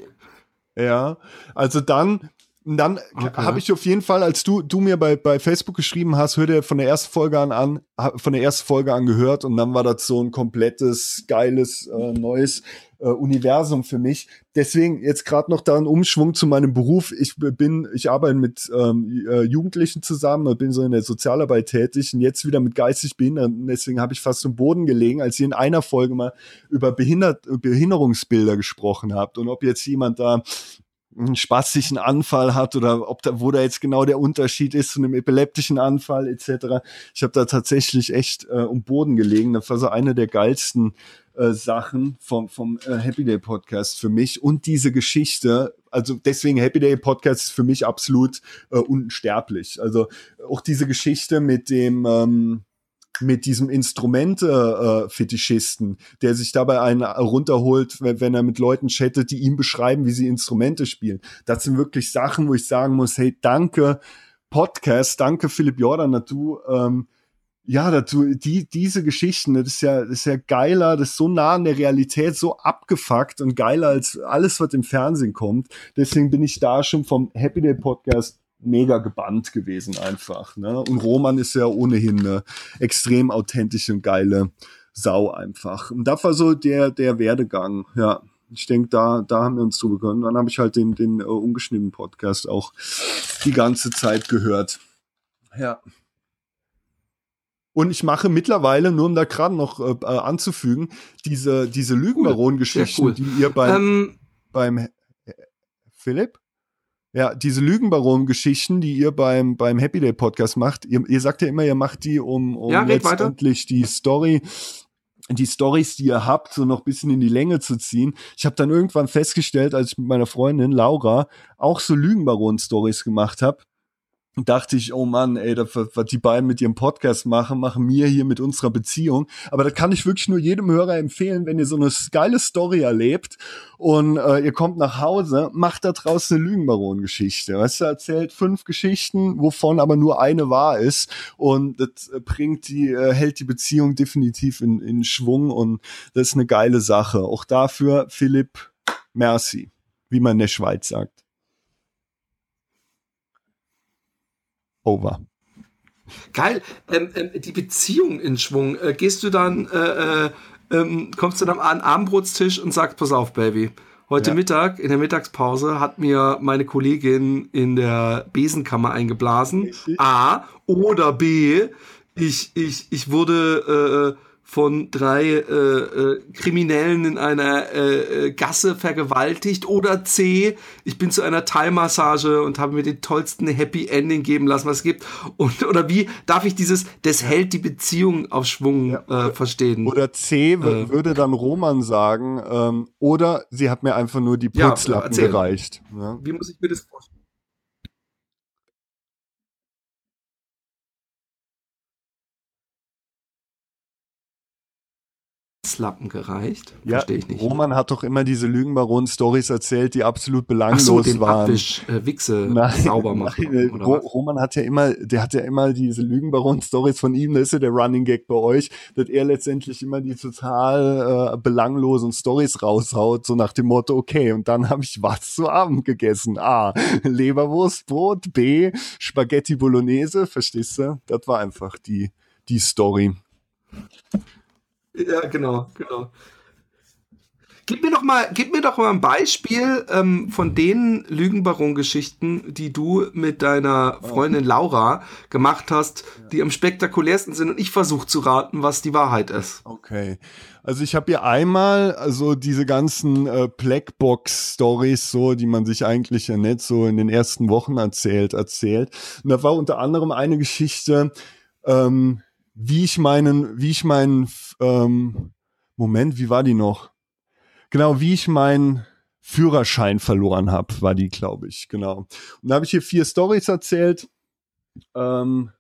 Ja, also dann, dann okay. habe ich auf jeden Fall, als du, du mir bei, bei Facebook geschrieben hast, hör dir von der ersten Folge an, an von der ersten Folge an gehört und dann war das so ein komplettes, geiles, äh, neues äh, Universum für mich. Deswegen jetzt gerade noch da ein Umschwung zu meinem Beruf. Ich bin, ich arbeite mit ähm, äh, Jugendlichen zusammen bin so in der Sozialarbeit tätig und jetzt wieder mit geistig Behinderten. Deswegen habe ich fast im Boden gelegen, als ihr in einer Folge mal über Behindert Behinderungsbilder gesprochen habt und ob jetzt jemand da einen spastischen Anfall hat oder ob da, wo da jetzt genau der Unterschied ist zu einem epileptischen Anfall etc. Ich habe da tatsächlich echt äh, um Boden gelegen. Das war so eine der geilsten äh, Sachen vom, vom äh, Happy Day Podcast für mich und diese Geschichte. Also deswegen Happy Day Podcast ist für mich absolut äh, unsterblich. Also auch diese Geschichte mit dem ähm, mit diesem Instrumente-Fetischisten, äh, der sich dabei einen runterholt, wenn, wenn, er mit Leuten chattet, die ihm beschreiben, wie sie Instrumente spielen. Das sind wirklich Sachen, wo ich sagen muss, hey, danke Podcast, danke Philipp Jordan, dass du ähm, ja, dazu, die, diese Geschichten, das ist ja, das ist ja geiler, das ist so nah an der Realität, so abgefuckt und geiler als alles, was im Fernsehen kommt. Deswegen bin ich da schon vom Happy Day Podcast mega gebannt gewesen einfach. Ne? Und Roman ist ja ohnehin eine extrem authentische und geile Sau einfach. Und das war so der, der Werdegang, ja. Ich denke, da, da haben wir uns können. Dann habe ich halt den, den uh, ungeschnittenen Podcast auch die ganze Zeit gehört. Ja. Und ich mache mittlerweile, nur um da gerade noch äh, äh anzufügen, diese, diese Lügenbaron-Geschichten, cool. die ihr beim, ähm, beim äh, Philipp? Ja, diese Lügenbaron-Geschichten, die ihr beim, beim Happy Day Podcast macht, ihr, ihr sagt ja immer, ihr macht die, um, um ja, letztendlich weiter. die Story die Stories, die ihr habt, so noch bisschen in die Länge zu ziehen. Ich habe dann irgendwann festgestellt, als ich mit meiner Freundin Laura auch so Lügenbaron-Stories gemacht habe, dachte ich, oh Mann, ey, das, was die beiden mit ihrem Podcast machen, machen wir hier mit unserer Beziehung. Aber das kann ich wirklich nur jedem Hörer empfehlen, wenn ihr so eine geile Story erlebt und äh, ihr kommt nach Hause, macht da draußen eine Lügenbaron-Geschichte. Weißt du, erzählt fünf Geschichten, wovon aber nur eine wahr ist und das bringt die, äh, hält die Beziehung definitiv in, in Schwung und das ist eine geile Sache. Auch dafür, Philipp, merci, wie man in der Schweiz sagt. Over. Geil. Ähm, ähm, die Beziehung in Schwung. Äh, gehst du dann, äh, äh, ähm, kommst du dann an den Abendbrotstisch und sagst, pass auf, Baby. Heute ja. Mittag, in der Mittagspause, hat mir meine Kollegin in der Besenkammer eingeblasen. A. Oder B. Ich, ich, ich wurde äh, von drei äh, äh, Kriminellen in einer äh, äh, Gasse vergewaltigt oder C, ich bin zu einer Thai-Massage und habe mir den tollsten Happy Ending geben lassen, was es gibt. Und, oder wie darf ich dieses, das hält die Beziehung auf Schwung ja. äh, verstehen? Oder C äh. würde dann Roman sagen, ähm, oder sie hat mir einfach nur die Putzlappen ja, gereicht. Ja. Wie muss ich mir das vorstellen? Putzlappen gereicht? Ja, Verstehe ich nicht. Roman hat doch immer diese Lügenbaron-Stories erzählt, die absolut belanglos Ach so, den waren. Abwisch, äh, Wichse nein, sauber machen. Nein, Ro Roman hat ja immer, der hat ja immer diese Lügenbaron-Stories von ihm, das ist ja der Running Gag bei euch, dass er letztendlich immer die total äh, belanglosen Stories raushaut, so nach dem Motto, okay, und dann habe ich was zu Abend gegessen. A, Leberwurstbrot, B, Spaghetti Bolognese, verstehst du? Das war einfach die, die Story. Ja, genau, genau. Gib mir doch mal, gib mir doch mal ein Beispiel ähm, von den Lügenbaron-Geschichten, die du mit deiner Freundin Laura gemacht hast, die am spektakulärsten sind. Und ich versuche zu raten, was die Wahrheit ist. Okay. Also ich habe hier einmal also diese ganzen äh, Blackbox-Stories, so, die man sich eigentlich ja nicht so in den ersten Wochen erzählt, erzählt. Und da war unter anderem eine Geschichte, ähm, wie ich meinen, wie ich meinen, ähm, Moment, wie war die noch? Genau, wie ich meinen Führerschein verloren habe, war die, glaube ich, genau. Und da habe ich hier vier Stories erzählt. Ähm,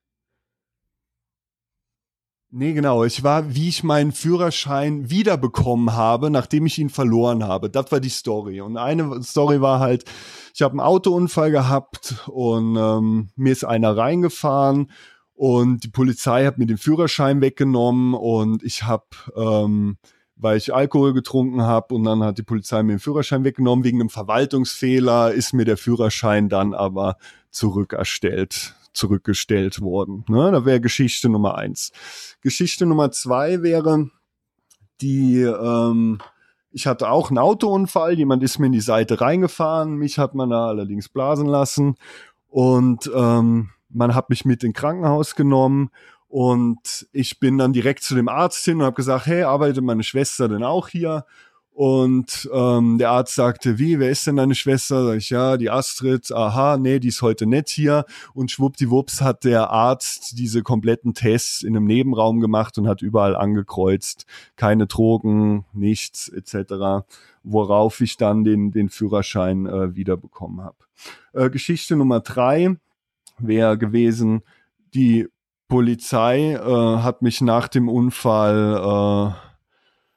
Nee, genau. Ich war, wie ich meinen Führerschein wiederbekommen habe, nachdem ich ihn verloren habe. Das war die Story. Und eine Story war halt, ich habe einen Autounfall gehabt und ähm, mir ist einer reingefahren und die Polizei hat mir den Führerschein weggenommen und ich habe, ähm, weil ich Alkohol getrunken habe und dann hat die Polizei mir den Führerschein weggenommen. Wegen einem Verwaltungsfehler ist mir der Führerschein dann aber zurückerstellt, zurückgestellt worden. Ne? Da wäre Geschichte Nummer eins. Geschichte Nummer zwei wäre die, ähm, ich hatte auch einen Autounfall, jemand ist mir in die Seite reingefahren, mich hat man da allerdings blasen lassen und ähm, man hat mich mit in Krankenhaus genommen und ich bin dann direkt zu dem Arzt hin und habe gesagt, hey, arbeitet meine Schwester denn auch hier? Und ähm, der Arzt sagte, wie, wer ist denn deine Schwester? Sag ich, ja, die Astrid, aha, nee, die ist heute nicht hier. Und schwuppdiwupps hat der Arzt diese kompletten Tests in einem Nebenraum gemacht und hat überall angekreuzt, keine Drogen, nichts, etc. Worauf ich dann den, den Führerschein äh, wiederbekommen habe. Äh, Geschichte Nummer drei wäre gewesen, die Polizei äh, hat mich nach dem Unfall, äh,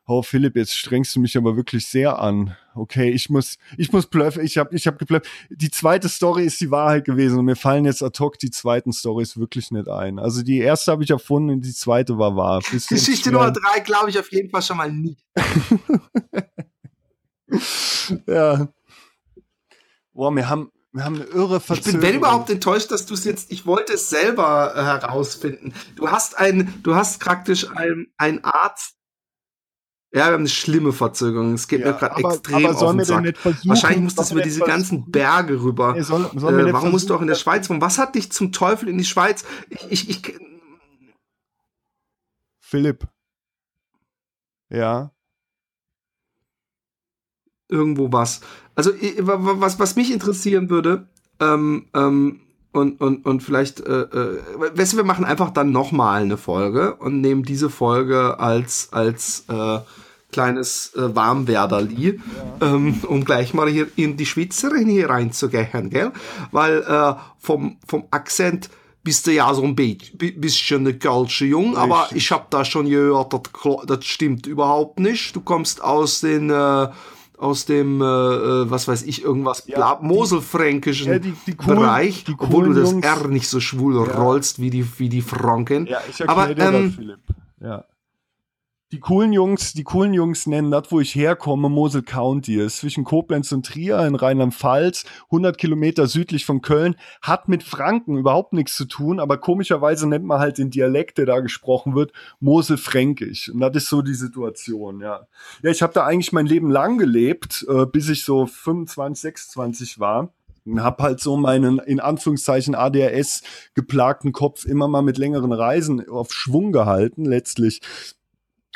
oh Philipp, jetzt strengst du mich aber wirklich sehr an. Okay, ich muss, ich muss bluffen, ich habe ich hab geblufft. Die zweite Story ist die Wahrheit gewesen und mir fallen jetzt ad hoc die zweiten Stories wirklich nicht ein. Also die erste habe ich erfunden und die zweite war wahr. Geschichte Nummer drei glaube ich auf jeden Fall schon mal nie. ja. Boah, wir haben, wir haben eine irre Verzögerung. Ich bin, wenn überhaupt, enttäuscht, dass du es jetzt, ich wollte es selber äh, herausfinden. Du hast ein, du hast praktisch ein, Arzt. Ja, wir haben eine schlimme Verzögerung. Es geht ja, mir gerade extrem aber auf den Sack. Wahrscheinlich musst du über diese ganzen Berge rüber. Nee, soll, soll äh, warum musst du auch in der Schweiz wohnen? Was hat dich zum Teufel in die Schweiz? Ich, ich, ich Philipp. Ja. Irgendwo was. Also was, was mich interessieren würde, ähm, ähm, und, und, und vielleicht, äh, äh, weißt du, wir machen einfach dann nochmal eine Folge und nehmen diese Folge als, als äh, kleines äh, Warmwerderli, ja. ähm, um gleich mal hier in die Schweizerin hier reinzugehen, gell? Weil äh, vom, vom Akzent bist du ja so ein bisschen eine Kölsche Jung, aber ich habe da schon gehört, das, das stimmt überhaupt nicht. Du kommst aus den äh, aus dem, äh, äh, was weiß ich, irgendwas ja, Moselfränkischen ja, die, die coolen, Bereich, die obwohl du das R nicht so schwul ja. rollst wie die, wie die Franken. Ja, ich Aber, ähm, Philipp. Ja. Die coolen Jungs, die coolen Jungs nennen das, wo ich herkomme, Mosel County ist zwischen Koblenz und Trier in Rheinland-Pfalz, 100 Kilometer südlich von Köln, hat mit Franken überhaupt nichts zu tun, aber komischerweise nennt man halt den Dialekt, der da gesprochen wird, Mosel-Fränkisch. Und das ist so die Situation, ja. Ja, ich habe da eigentlich mein Leben lang gelebt, äh, bis ich so 25, 26 war und habe halt so meinen in Anführungszeichen ADHS geplagten Kopf immer mal mit längeren Reisen auf Schwung gehalten letztlich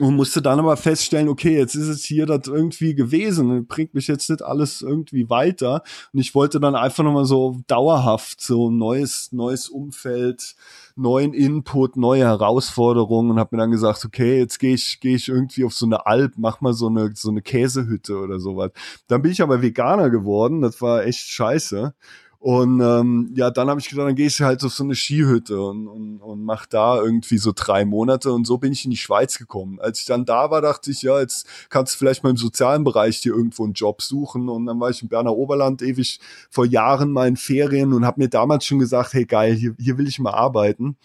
und musste dann aber feststellen, okay, jetzt ist es hier das irgendwie gewesen, bringt mich jetzt nicht alles irgendwie weiter. Und ich wollte dann einfach nochmal so dauerhaft so ein neues, neues Umfeld, neuen Input, neue Herausforderungen und habe mir dann gesagt, okay, jetzt gehe ich, gehe ich irgendwie auf so eine Alp, mach mal so eine, so eine Käsehütte oder sowas. Dann bin ich aber Veganer geworden, das war echt scheiße. Und ähm, ja, dann habe ich gedacht, dann gehe ich halt auf so eine Skihütte und, und, und mach da irgendwie so drei Monate. Und so bin ich in die Schweiz gekommen. Als ich dann da war, dachte ich, ja, jetzt kannst du vielleicht mal im sozialen Bereich dir irgendwo einen Job suchen. Und dann war ich im Berner Oberland ewig vor Jahren mal in Ferien und habe mir damals schon gesagt, hey geil, hier, hier will ich mal arbeiten.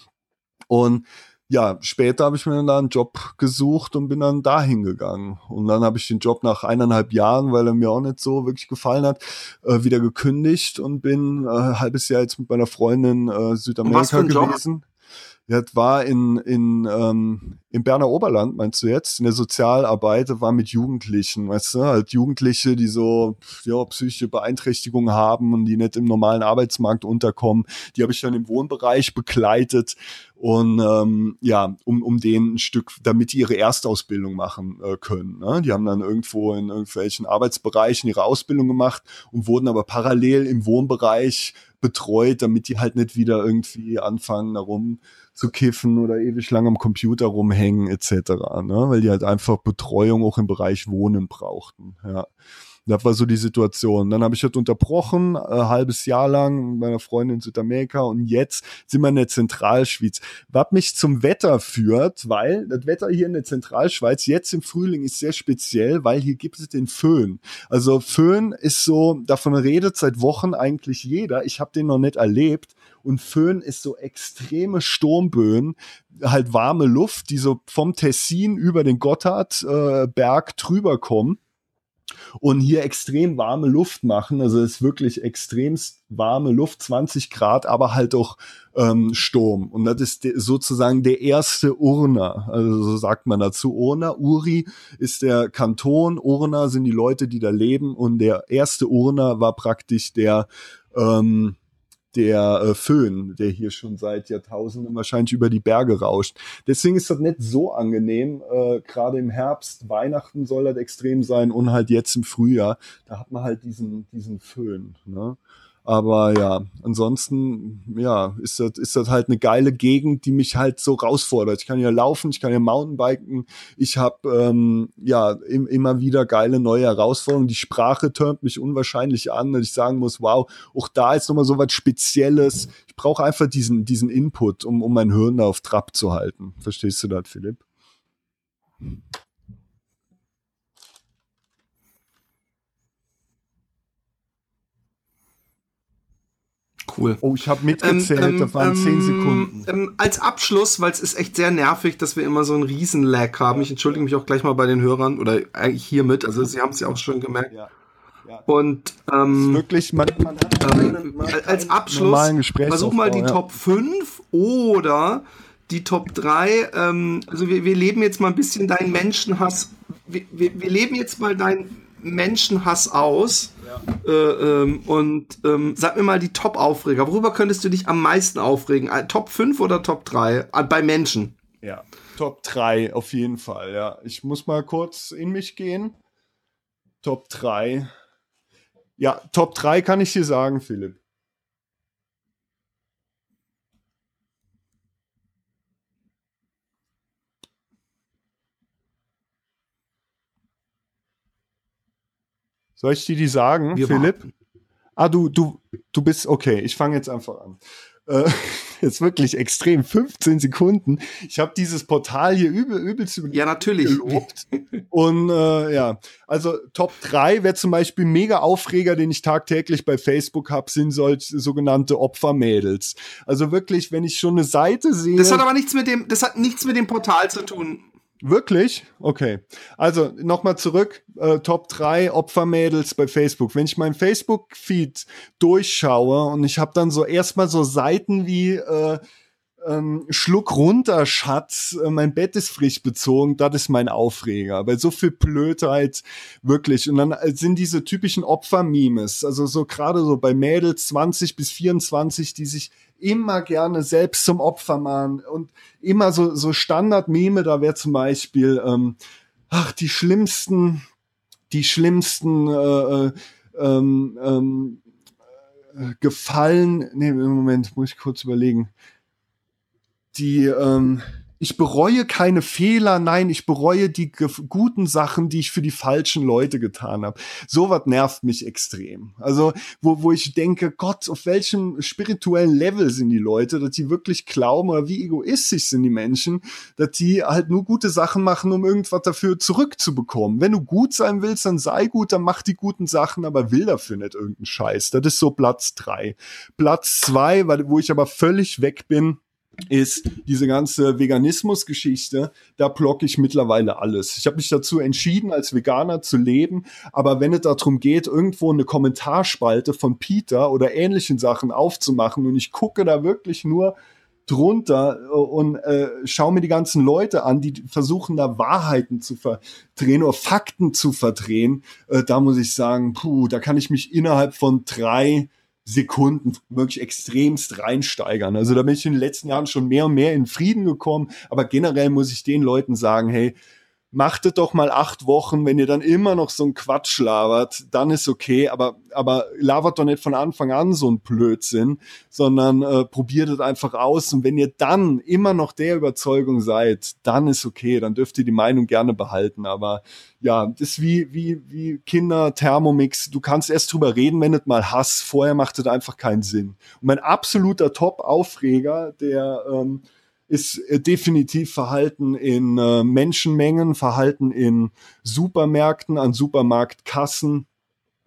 Und ja, später habe ich mir dann da einen Job gesucht und bin dann dahin gegangen. Und dann habe ich den Job nach eineinhalb Jahren, weil er mir auch nicht so wirklich gefallen hat, äh, wieder gekündigt und bin äh, ein halbes Jahr jetzt mit meiner Freundin äh, Südamerika gewesen. Job? Das war in, in, ähm, im Berner Oberland, meinst du jetzt? In der Sozialarbeit, war mit Jugendlichen, weißt du? Halt Jugendliche, die so ja, psychische Beeinträchtigungen haben und die nicht im normalen Arbeitsmarkt unterkommen. Die habe ich dann im Wohnbereich begleitet und ähm, ja, um, um denen ein Stück, damit die ihre Erstausbildung machen äh, können. Ne? Die haben dann irgendwo in irgendwelchen Arbeitsbereichen ihre Ausbildung gemacht und wurden aber parallel im Wohnbereich betreut, damit die halt nicht wieder irgendwie anfangen, darum zu kiffen oder ewig lang am Computer rumhängen etc. Ne? Weil die halt einfach Betreuung auch im Bereich Wohnen brauchten. Ja. Das war so die Situation. Dann habe ich das unterbrochen, äh, halbes Jahr lang mit meiner Freundin in Südamerika und jetzt sind wir in der Zentralschweiz. Was mich zum Wetter führt, weil das Wetter hier in der Zentralschweiz jetzt im Frühling ist sehr speziell, weil hier gibt es den Föhn. Also Föhn ist so, davon redet seit Wochen eigentlich jeder. Ich habe den noch nicht erlebt. Und Föhn ist so extreme Sturmböen, halt warme Luft, die so vom Tessin über den Gotthardberg äh, drüber kommen und hier extrem warme Luft machen. Also es ist wirklich extremst warme Luft, 20 Grad, aber halt auch ähm, Sturm. Und das ist sozusagen der erste Urner. Also so sagt man dazu. Urner, Uri ist der Kanton, Urner sind die Leute, die da leben. Und der erste Urner war praktisch der ähm, der äh, Föhn, der hier schon seit Jahrtausenden wahrscheinlich über die Berge rauscht. Deswegen ist das nicht so angenehm. Äh, Gerade im Herbst, Weihnachten soll das extrem sein und halt jetzt im Frühjahr, da hat man halt diesen, diesen Föhn. Ne? Aber ja, ansonsten, ja, ist das, ist das halt eine geile Gegend, die mich halt so rausfordert. Ich kann hier laufen, ich kann hier Mountainbiken. Ich habe ähm, ja im, immer wieder geile neue Herausforderungen. Die Sprache turnt mich unwahrscheinlich an, dass ich sagen muss, wow, auch da ist nochmal so was Spezielles. Ich brauche einfach diesen, diesen Input, um, um mein Hirn da auf Trab zu halten. Verstehst du das, Philipp? Cool. Oh, ich habe mitgezählt, ähm, das waren ähm, zehn Sekunden. Ähm, als Abschluss, weil es ist echt sehr nervig, dass wir immer so einen Riesen-Lag haben. Ich entschuldige mich auch gleich mal bei den Hörern oder eigentlich hiermit. Also Sie haben es ja auch schon gemerkt. Ja. Ja. Und ähm, wirklich, man, man hat ähm, als Abschluss versuch mal die ja. Top 5 oder die Top 3. Ähm, also wir, wir leben jetzt mal ein bisschen deinen Menschenhass. Wir, wir, wir leben jetzt mal deinen Menschenhass aus äh, ähm, und ähm, sag mir mal die Top-Aufreger. Worüber könntest du dich am meisten aufregen? Äh, Top 5 oder Top 3? Äh, bei Menschen. Ja, Top 3 auf jeden Fall, ja. Ich muss mal kurz in mich gehen. Top 3. Ja, Top 3 kann ich dir sagen, Philipp. Soll ich dir die sagen, Wir Philipp? Warten. Ah, du, du, du bist, okay, ich fange jetzt einfach an. Äh, jetzt wirklich extrem, 15 Sekunden. Ich habe dieses Portal hier übel, übelst Ja, natürlich. Gelobt. Und äh, ja, also Top 3 wäre zum Beispiel mega Aufreger, den ich tagtäglich bei Facebook habe, sind solche sogenannte Opfermädels. Also wirklich, wenn ich schon eine Seite sehe. Das hat aber nichts mit dem, das hat nichts mit dem Portal zu tun. Wirklich? Okay. Also nochmal zurück, äh, Top 3 Opfermädels bei Facebook. Wenn ich meinen Facebook-Feed durchschaue und ich habe dann so erstmal so Seiten wie äh, ähm, Schluck runter, Schatz, äh, mein Bett ist frisch bezogen, das ist mein Aufreger. Weil so viel Blödheit, wirklich. Und dann äh, sind diese typischen Opfer-Memes, also so gerade so bei Mädels 20 bis 24, die sich immer gerne selbst zum Opfer machen und immer so, so Standard-Meme, da wäre zum Beispiel, ähm, ach, die schlimmsten, die schlimmsten, äh, äh, ähm, ähm, äh, gefallen, nee, im Moment, muss ich kurz überlegen. Die ähm, ich bereue keine Fehler, nein, ich bereue die guten Sachen, die ich für die falschen Leute getan habe. Sowas nervt mich extrem. Also, wo, wo ich denke, Gott, auf welchem spirituellen Level sind die Leute, dass die wirklich glauben, oder wie egoistisch sind die Menschen, dass die halt nur gute Sachen machen, um irgendwas dafür zurückzubekommen. Wenn du gut sein willst, dann sei gut, dann mach die guten Sachen, aber will dafür nicht irgendeinen Scheiß. Das ist so Platz drei. Platz zwei, weil, wo ich aber völlig weg bin, ist diese ganze Veganismus-Geschichte, da blocke ich mittlerweile alles. Ich habe mich dazu entschieden, als Veganer zu leben, aber wenn es darum geht, irgendwo eine Kommentarspalte von Peter oder ähnlichen Sachen aufzumachen und ich gucke da wirklich nur drunter und äh, schaue mir die ganzen Leute an, die versuchen da Wahrheiten zu verdrehen oder Fakten zu verdrehen, äh, da muss ich sagen, puh, da kann ich mich innerhalb von drei Sekunden wirklich extremst reinsteigern. Also da bin ich in den letzten Jahren schon mehr und mehr in Frieden gekommen. Aber generell muss ich den Leuten sagen, hey, machtet doch mal acht Wochen, wenn ihr dann immer noch so ein Quatsch labert, dann ist okay, aber, aber labert doch nicht von Anfang an so ein Blödsinn, sondern äh, probiert es einfach aus und wenn ihr dann immer noch der Überzeugung seid, dann ist okay, dann dürft ihr die Meinung gerne behalten, aber ja, das ist wie, wie, wie Kinder Thermomix, du kannst erst drüber reden, wenn du mal hast, vorher macht es einfach keinen Sinn. Und mein absoluter Top-Aufreger, der ähm, ist äh, definitiv Verhalten in äh, Menschenmengen, Verhalten in Supermärkten, an Supermarktkassen.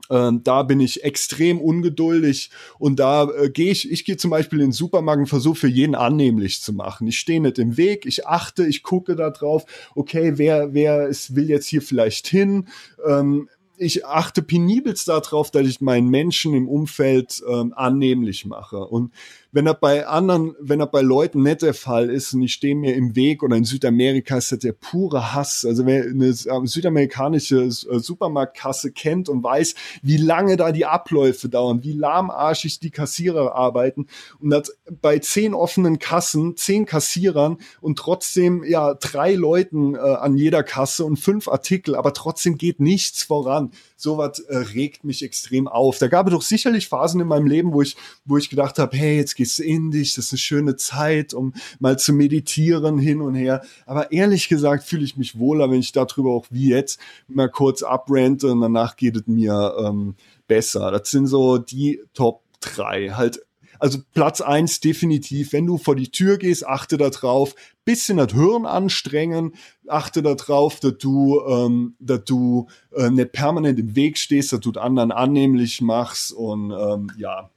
Ähm, da bin ich extrem ungeduldig und da äh, gehe ich, ich gehe zum Beispiel in den Supermarkt und versuche für jeden annehmlich zu machen. Ich stehe nicht im Weg, ich achte, ich gucke da drauf, okay, wer, wer ist, will jetzt hier vielleicht hin, ähm, ich achte penibelst darauf, dass ich meinen Menschen im Umfeld ähm, annehmlich mache. Und wenn er bei anderen, wenn er bei Leuten nicht der Fall ist und ich stehe mir im Weg oder in Südamerika ist das der pure Hass. Also wer eine äh, südamerikanische äh, Supermarktkasse kennt und weiß, wie lange da die Abläufe dauern, wie lahmarschig die Kassierer arbeiten und das bei zehn offenen Kassen, zehn Kassierern und trotzdem ja drei Leuten äh, an jeder Kasse und fünf Artikel, aber trotzdem geht nichts voran. Sowas äh, regt mich extrem auf. Da gab es doch sicherlich Phasen in meinem Leben, wo ich, wo ich gedacht habe, hey, jetzt gehst du in dich, das ist eine schöne Zeit, um mal zu meditieren hin und her. Aber ehrlich gesagt fühle ich mich wohler, wenn ich darüber auch wie jetzt mal kurz abrente und danach geht es mir ähm, besser. Das sind so die Top drei. Halt also Platz eins definitiv, wenn du vor die Tür gehst, achte da drauf, bisschen das Hirn anstrengen, achte da drauf, dass du, ähm, dass du äh, nicht permanent im Weg stehst, dass du anderen annehmlich machst und ähm, ja,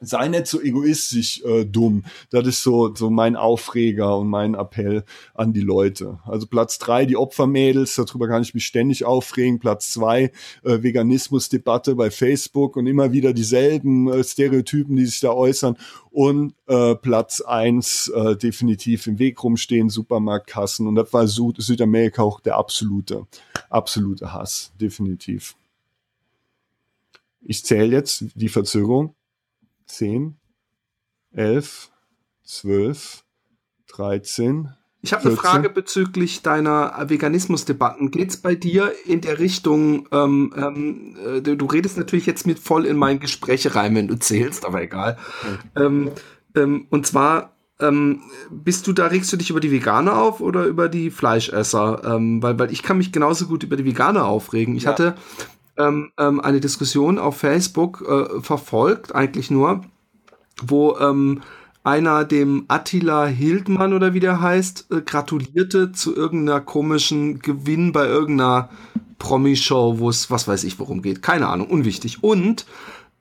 sei nicht so egoistisch äh, dumm. Das ist so, so mein Aufreger und mein Appell an die Leute. Also Platz drei, die Opfermädels, darüber kann ich mich ständig aufregen. Platz zwei, äh, Veganismusdebatte bei Facebook und immer wieder dieselben äh, Stereotypen, die sich da äußern. Und äh, Platz eins, äh, definitiv im Weg rumstehen, Supermarktkassen. Und das war Süd Südamerika auch der absolute, absolute Hass, definitiv. Ich zähle jetzt die Verzögerung. 10, 11, 12, 13. Ich habe eine Frage bezüglich deiner Veganismus-Debatten. Geht es bei dir in der Richtung, ähm, ähm, äh, du, du, redest natürlich jetzt mit voll in mein Gespräche rein, wenn du zählst, aber egal. Okay. Ähm, ähm, und zwar, ähm, bist du da, regst du dich über die Veganer auf oder über die Fleischesser? Ähm, weil, weil ich kann mich genauso gut über die Veganer aufregen. Ich ja. hatte ähm, ähm, eine Diskussion auf Facebook äh, verfolgt, eigentlich nur, wo ähm, einer dem Attila Hildmann oder wie der heißt, äh, gratulierte zu irgendeiner komischen Gewinn bei irgendeiner Promi-Show, wo es was weiß ich worum geht. Keine Ahnung, unwichtig. Und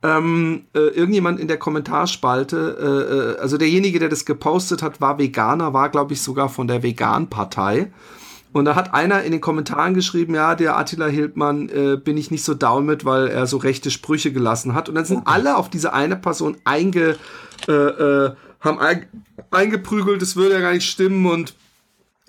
ähm, äh, irgendjemand in der Kommentarspalte, äh, äh also derjenige, der das gepostet hat, war Veganer, war glaube ich sogar von der Vegan-Partei Und da hat einer in den Kommentaren geschrieben, ja, der Attila Hildmann äh, bin ich nicht so down mit, weil er so rechte Sprüche gelassen hat. Und dann sind alle auf diese eine Person einge, äh, äh, haben ein, eingeprügelt, es würde ja gar nicht stimmen und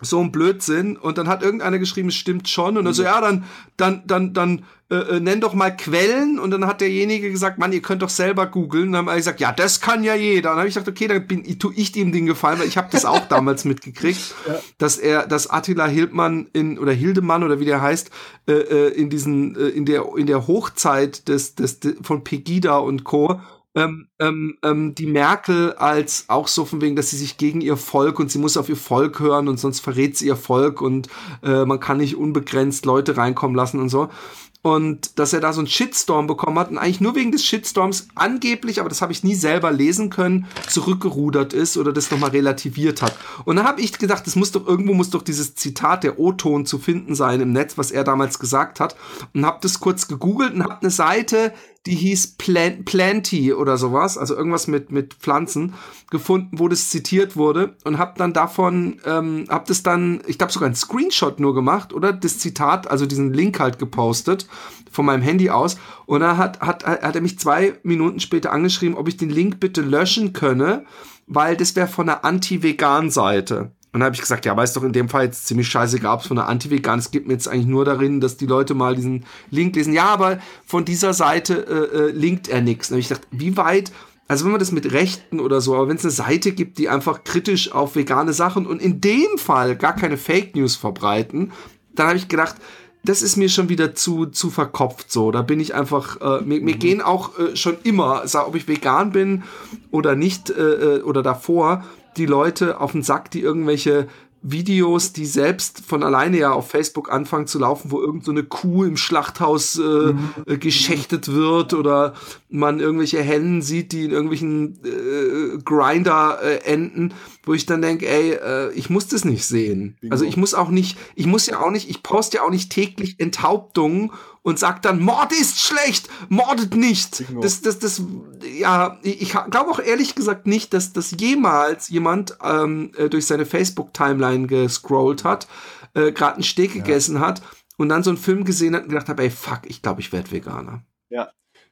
so ein Blödsinn und dann hat irgendeiner geschrieben, es stimmt schon und dann so, ja, dann, dann, dann, dann äh, äh, nenn doch mal Quellen und dann hat derjenige gesagt, Mann, ihr könnt doch selber googeln. Und dann habe ich gesagt, ja, das kann ja jeder. Und dann habe ich gesagt, okay, dann bin, tu ich dem den Gefallen, weil ich habe das auch damals mitgekriegt, ja. dass er, dass Attila Hildmann in oder Hildemann oder wie der heißt, äh, äh in diesen, äh, in der in der Hochzeit des, des von Pegida und Co ähm, ähm, ähm, die Merkel als auch so von wegen, dass sie sich gegen ihr Volk und sie muss auf ihr Volk hören und sonst verrät sie ihr Volk und äh, man kann nicht unbegrenzt Leute reinkommen lassen und so und dass er da so einen Shitstorm bekommen hat und eigentlich nur wegen des Shitstorms angeblich, aber das habe ich nie selber lesen können, zurückgerudert ist oder das nochmal relativiert hat. Und dann habe ich gedacht, es muss doch irgendwo muss doch dieses Zitat der O-Ton zu finden sein im Netz, was er damals gesagt hat und habe das kurz gegoogelt und habe eine Seite, die hieß Plant Planty oder sowas, also irgendwas mit mit Pflanzen gefunden, wo das zitiert wurde und habe dann davon ähm, habe das dann, ich glaube sogar einen Screenshot nur gemacht oder das Zitat, also diesen Link halt gepostet von meinem Handy aus und dann hat hat hat er mich zwei Minuten später angeschrieben, ob ich den Link bitte löschen könne, weil das wäre von einer Anti-Vegan-Seite. Und dann habe ich gesagt, ja, ist doch in dem Fall jetzt ziemlich scheiße, gab es von der Anti-Vegan. Es geht mir jetzt eigentlich nur darin, dass die Leute mal diesen Link lesen. Ja, aber von dieser Seite äh, äh, linkt er nichts. Und ich dachte, wie weit, also wenn man das mit Rechten oder so, aber wenn es eine Seite gibt, die einfach kritisch auf vegane Sachen und in dem Fall gar keine Fake News verbreiten, dann habe ich gedacht, das ist mir schon wieder zu, zu verkopft so. Da bin ich einfach, äh, mir, mir mhm. gehen auch äh, schon immer, sag, ob ich vegan bin oder nicht, äh, äh oder davor, die Leute auf den Sack, die irgendwelche Videos, die selbst von alleine ja auf Facebook anfangen zu laufen, wo irgend so eine Kuh im Schlachthaus äh, mhm. Äh, geschächtet wird oder man irgendwelche Hennen sieht, die in irgendwelchen äh, Grinder äh, enden, wo ich dann denke, ey, äh, ich muss das nicht sehen. Bingo. Also ich muss auch nicht, ich muss ja auch nicht, ich poste ja auch nicht täglich Enthauptungen und sagt dann, Mord ist schlecht, mordet nicht. Das, das, das, ja, ich glaube auch ehrlich gesagt nicht, dass das jemals jemand ähm, äh, durch seine Facebook-Timeline gescrollt hat, äh, gerade einen Steak ja. gegessen hat und dann so einen Film gesehen hat und gedacht hat, ey, fuck, ich glaube, ich werde Veganer. Ja.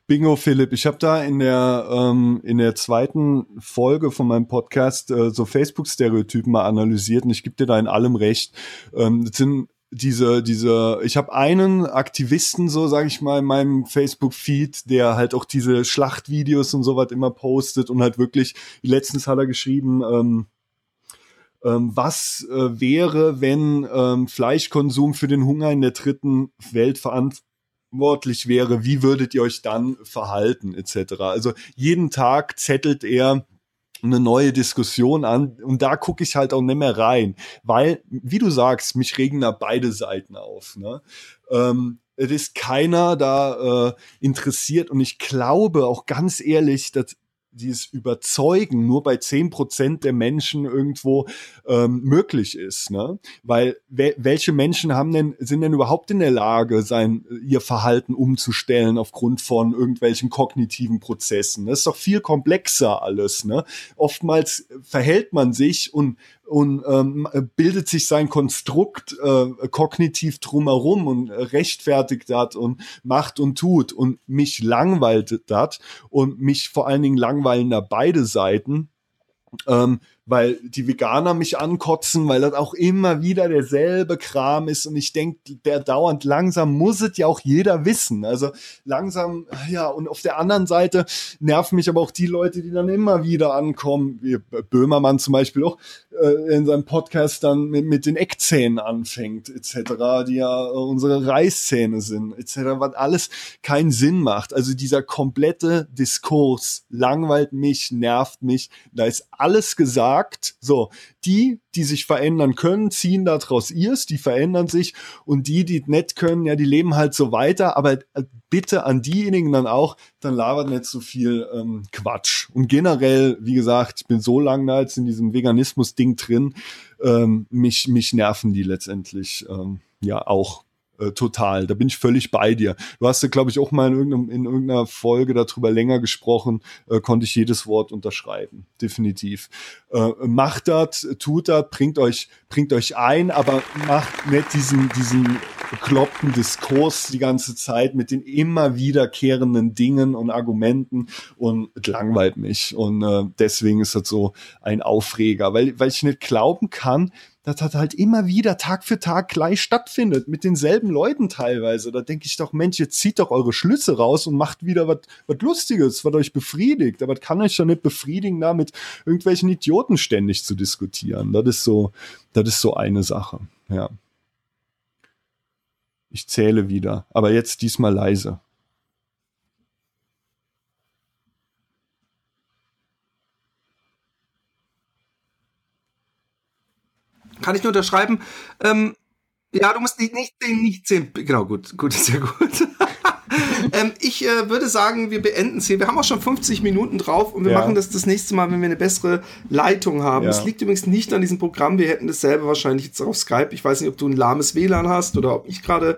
Bingo, Philipp. Ich habe da in der ähm, in der zweiten Folge von meinem Podcast äh, so Facebook-Stereotypen mal analysiert und ich gebe dir da in allem recht. Ähm, das sind diese, diese, ich habe einen Aktivisten, so sage ich mal, in meinem Facebook-Feed, der halt auch diese Schlachtvideos und sowas immer postet und halt wirklich, letztens hat er geschrieben, ähm, ähm, was äh, wäre, wenn ähm, Fleischkonsum für den Hunger in der dritten Welt verantwortlich wäre, wie würdet ihr euch dann verhalten, etc. Also jeden Tag zettelt er eine neue Diskussion an und da gucke ich halt auch nicht mehr rein, weil, wie du sagst, mich regen da beide Seiten auf. Ne? Ähm, es ist keiner da äh, interessiert und ich glaube auch ganz ehrlich, dass dieses Überzeugen nur bei zehn Prozent der Menschen irgendwo ähm, möglich ist. Ne? Weil we welche Menschen haben denn, sind denn überhaupt in der Lage, sein, ihr Verhalten umzustellen aufgrund von irgendwelchen kognitiven Prozessen? Das ist doch viel komplexer alles. Ne? Oftmals verhält man sich und und ähm, bildet sich sein Konstrukt äh, kognitiv drumherum und rechtfertigt das und macht und tut und mich langweilt das und mich vor allen Dingen langweilen da beide Seiten. Ähm, weil die Veganer mich ankotzen, weil das auch immer wieder derselbe Kram ist und ich denke, der dauernd langsam muss es ja auch jeder wissen. Also langsam, ja, und auf der anderen Seite nerven mich aber auch die Leute, die dann immer wieder ankommen, wie Böhmermann zum Beispiel auch äh, in seinem Podcast dann mit, mit den Eckzähnen anfängt, etc., die ja unsere Reißzähne sind, etc., was alles keinen Sinn macht. Also dieser komplette Diskurs langweilt mich, nervt mich, da ist alles gesagt, Fakt. So, die, die sich verändern können, ziehen daraus ihrs, die verändern sich und die, die nicht können, ja, die leben halt so weiter. Aber äh, bitte an diejenigen dann auch, dann labert nicht so viel ähm, Quatsch. Und generell, wie gesagt, ich bin so lange da jetzt in diesem Veganismus-Ding drin, ähm, mich, mich nerven die letztendlich ähm, ja auch äh, total. Da bin ich völlig bei dir. Du hast ja, glaube ich, auch mal in, irgendeinem, in irgendeiner Folge darüber länger gesprochen, äh, konnte ich jedes Wort unterschreiben. Definitiv. Äh, macht das, tut das, bringt euch, bringt euch ein, aber macht nicht diesen, diesen bekloppten Diskurs die ganze Zeit mit den immer wiederkehrenden Dingen und Argumenten und langweilt mich. Und äh, deswegen ist das so ein Aufreger, weil, weil ich nicht glauben kann, das halt immer wieder Tag für Tag gleich stattfindet, mit denselben Leuten teilweise. Da denke ich doch, Mensch, jetzt zieht doch eure Schlüsse raus und macht wieder was Lustiges, was euch befriedigt. Aber das kann euch doch nicht befriedigen, da mit irgendwelchen Idioten ständig zu diskutieren. Das ist so, das ist so eine Sache. Ja. Ich zähle wieder, aber jetzt diesmal leise. Kann ich nur unterschreiben. Ähm, ja, du musst nicht, nicht sehen, nicht sehen. Genau, gut, gut, sehr gut. ähm, ich äh, würde sagen, wir beenden es hier. Wir haben auch schon 50 Minuten drauf und wir ja. machen das das nächste Mal, wenn wir eine bessere Leitung haben. Es ja. liegt übrigens nicht an diesem Programm. Wir hätten dasselbe wahrscheinlich jetzt auf Skype. Ich weiß nicht, ob du ein lahmes WLAN hast oder ob ich gerade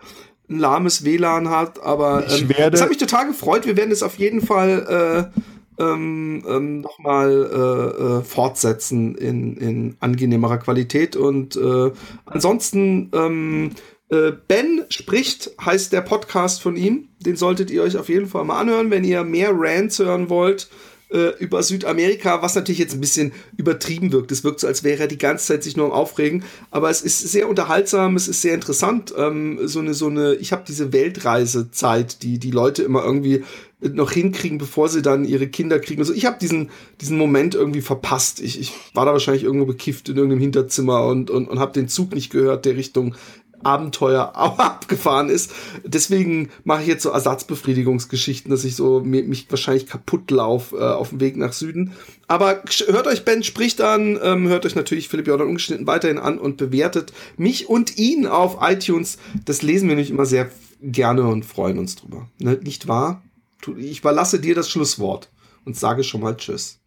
ein lahmes WLAN hat, aber ähm, das hat mich total gefreut. Wir werden es auf jeden Fall äh, ähm, ähm, nochmal äh, äh, fortsetzen in, in angenehmerer Qualität. Und äh, ansonsten, ähm, äh, Ben spricht, heißt der Podcast von ihm. Den solltet ihr euch auf jeden Fall mal anhören, wenn ihr mehr Rants hören wollt äh, über Südamerika, was natürlich jetzt ein bisschen übertrieben wirkt. Es wirkt so, als wäre er die ganze Zeit sich nur am Aufregen, aber es ist sehr unterhaltsam, es ist sehr interessant. Ähm, so eine, so eine, ich habe diese Weltreisezeit, die die Leute immer irgendwie noch hinkriegen, bevor sie dann ihre Kinder kriegen. Also ich habe diesen, diesen Moment irgendwie verpasst. Ich, ich war da wahrscheinlich irgendwo bekifft in irgendeinem Hinterzimmer und, und, und habe den Zug nicht gehört, der Richtung Abenteuer abgefahren ist. Deswegen mache ich jetzt so Ersatzbefriedigungsgeschichten, dass ich so mich, wahrscheinlich kaputt laufe äh, auf dem Weg nach Süden. Aber hört euch Ben spricht an, ähm, hört euch natürlich Philipp Jordan ungeschnitten weiterhin an und bewertet mich und ihn auf iTunes. Das lesen wir nicht immer sehr gerne und freuen uns drüber. Ne? Nicht wahr? Ich überlasse dir das Schlusswort und sage schon mal Tschüss.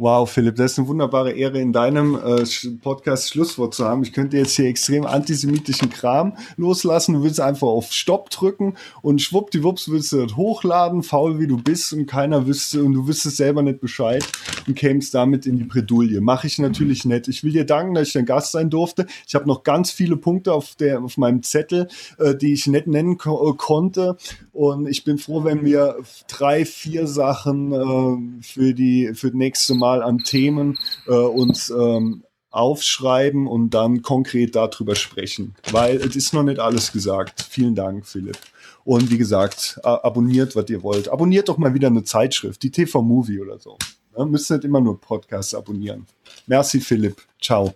Wow, Philipp, das ist eine wunderbare Ehre, in deinem äh, Podcast Schlusswort zu haben. Ich könnte jetzt hier extrem antisemitischen Kram loslassen. Du willst einfach auf Stopp drücken und schwuppdiwupps willst du das hochladen, faul wie du bist und keiner wüsste und du wüsstest selber nicht Bescheid und kämst damit in die Bredouille. Mache ich natürlich nicht. Ich will dir danken, dass ich dein Gast sein durfte. Ich habe noch ganz viele Punkte auf, der, auf meinem Zettel, äh, die ich nicht nennen ko konnte. Und ich bin froh, wenn wir drei, vier Sachen äh, für die für das nächste Mal mal an Themen äh, uns ähm, aufschreiben und dann konkret darüber sprechen, weil es ist noch nicht alles gesagt. Vielen Dank, Philipp. Und wie gesagt, abonniert, was ihr wollt. Abonniert doch mal wieder eine Zeitschrift, die TV Movie oder so. Ja, müsst nicht immer nur Podcasts abonnieren. Merci, Philipp. Ciao.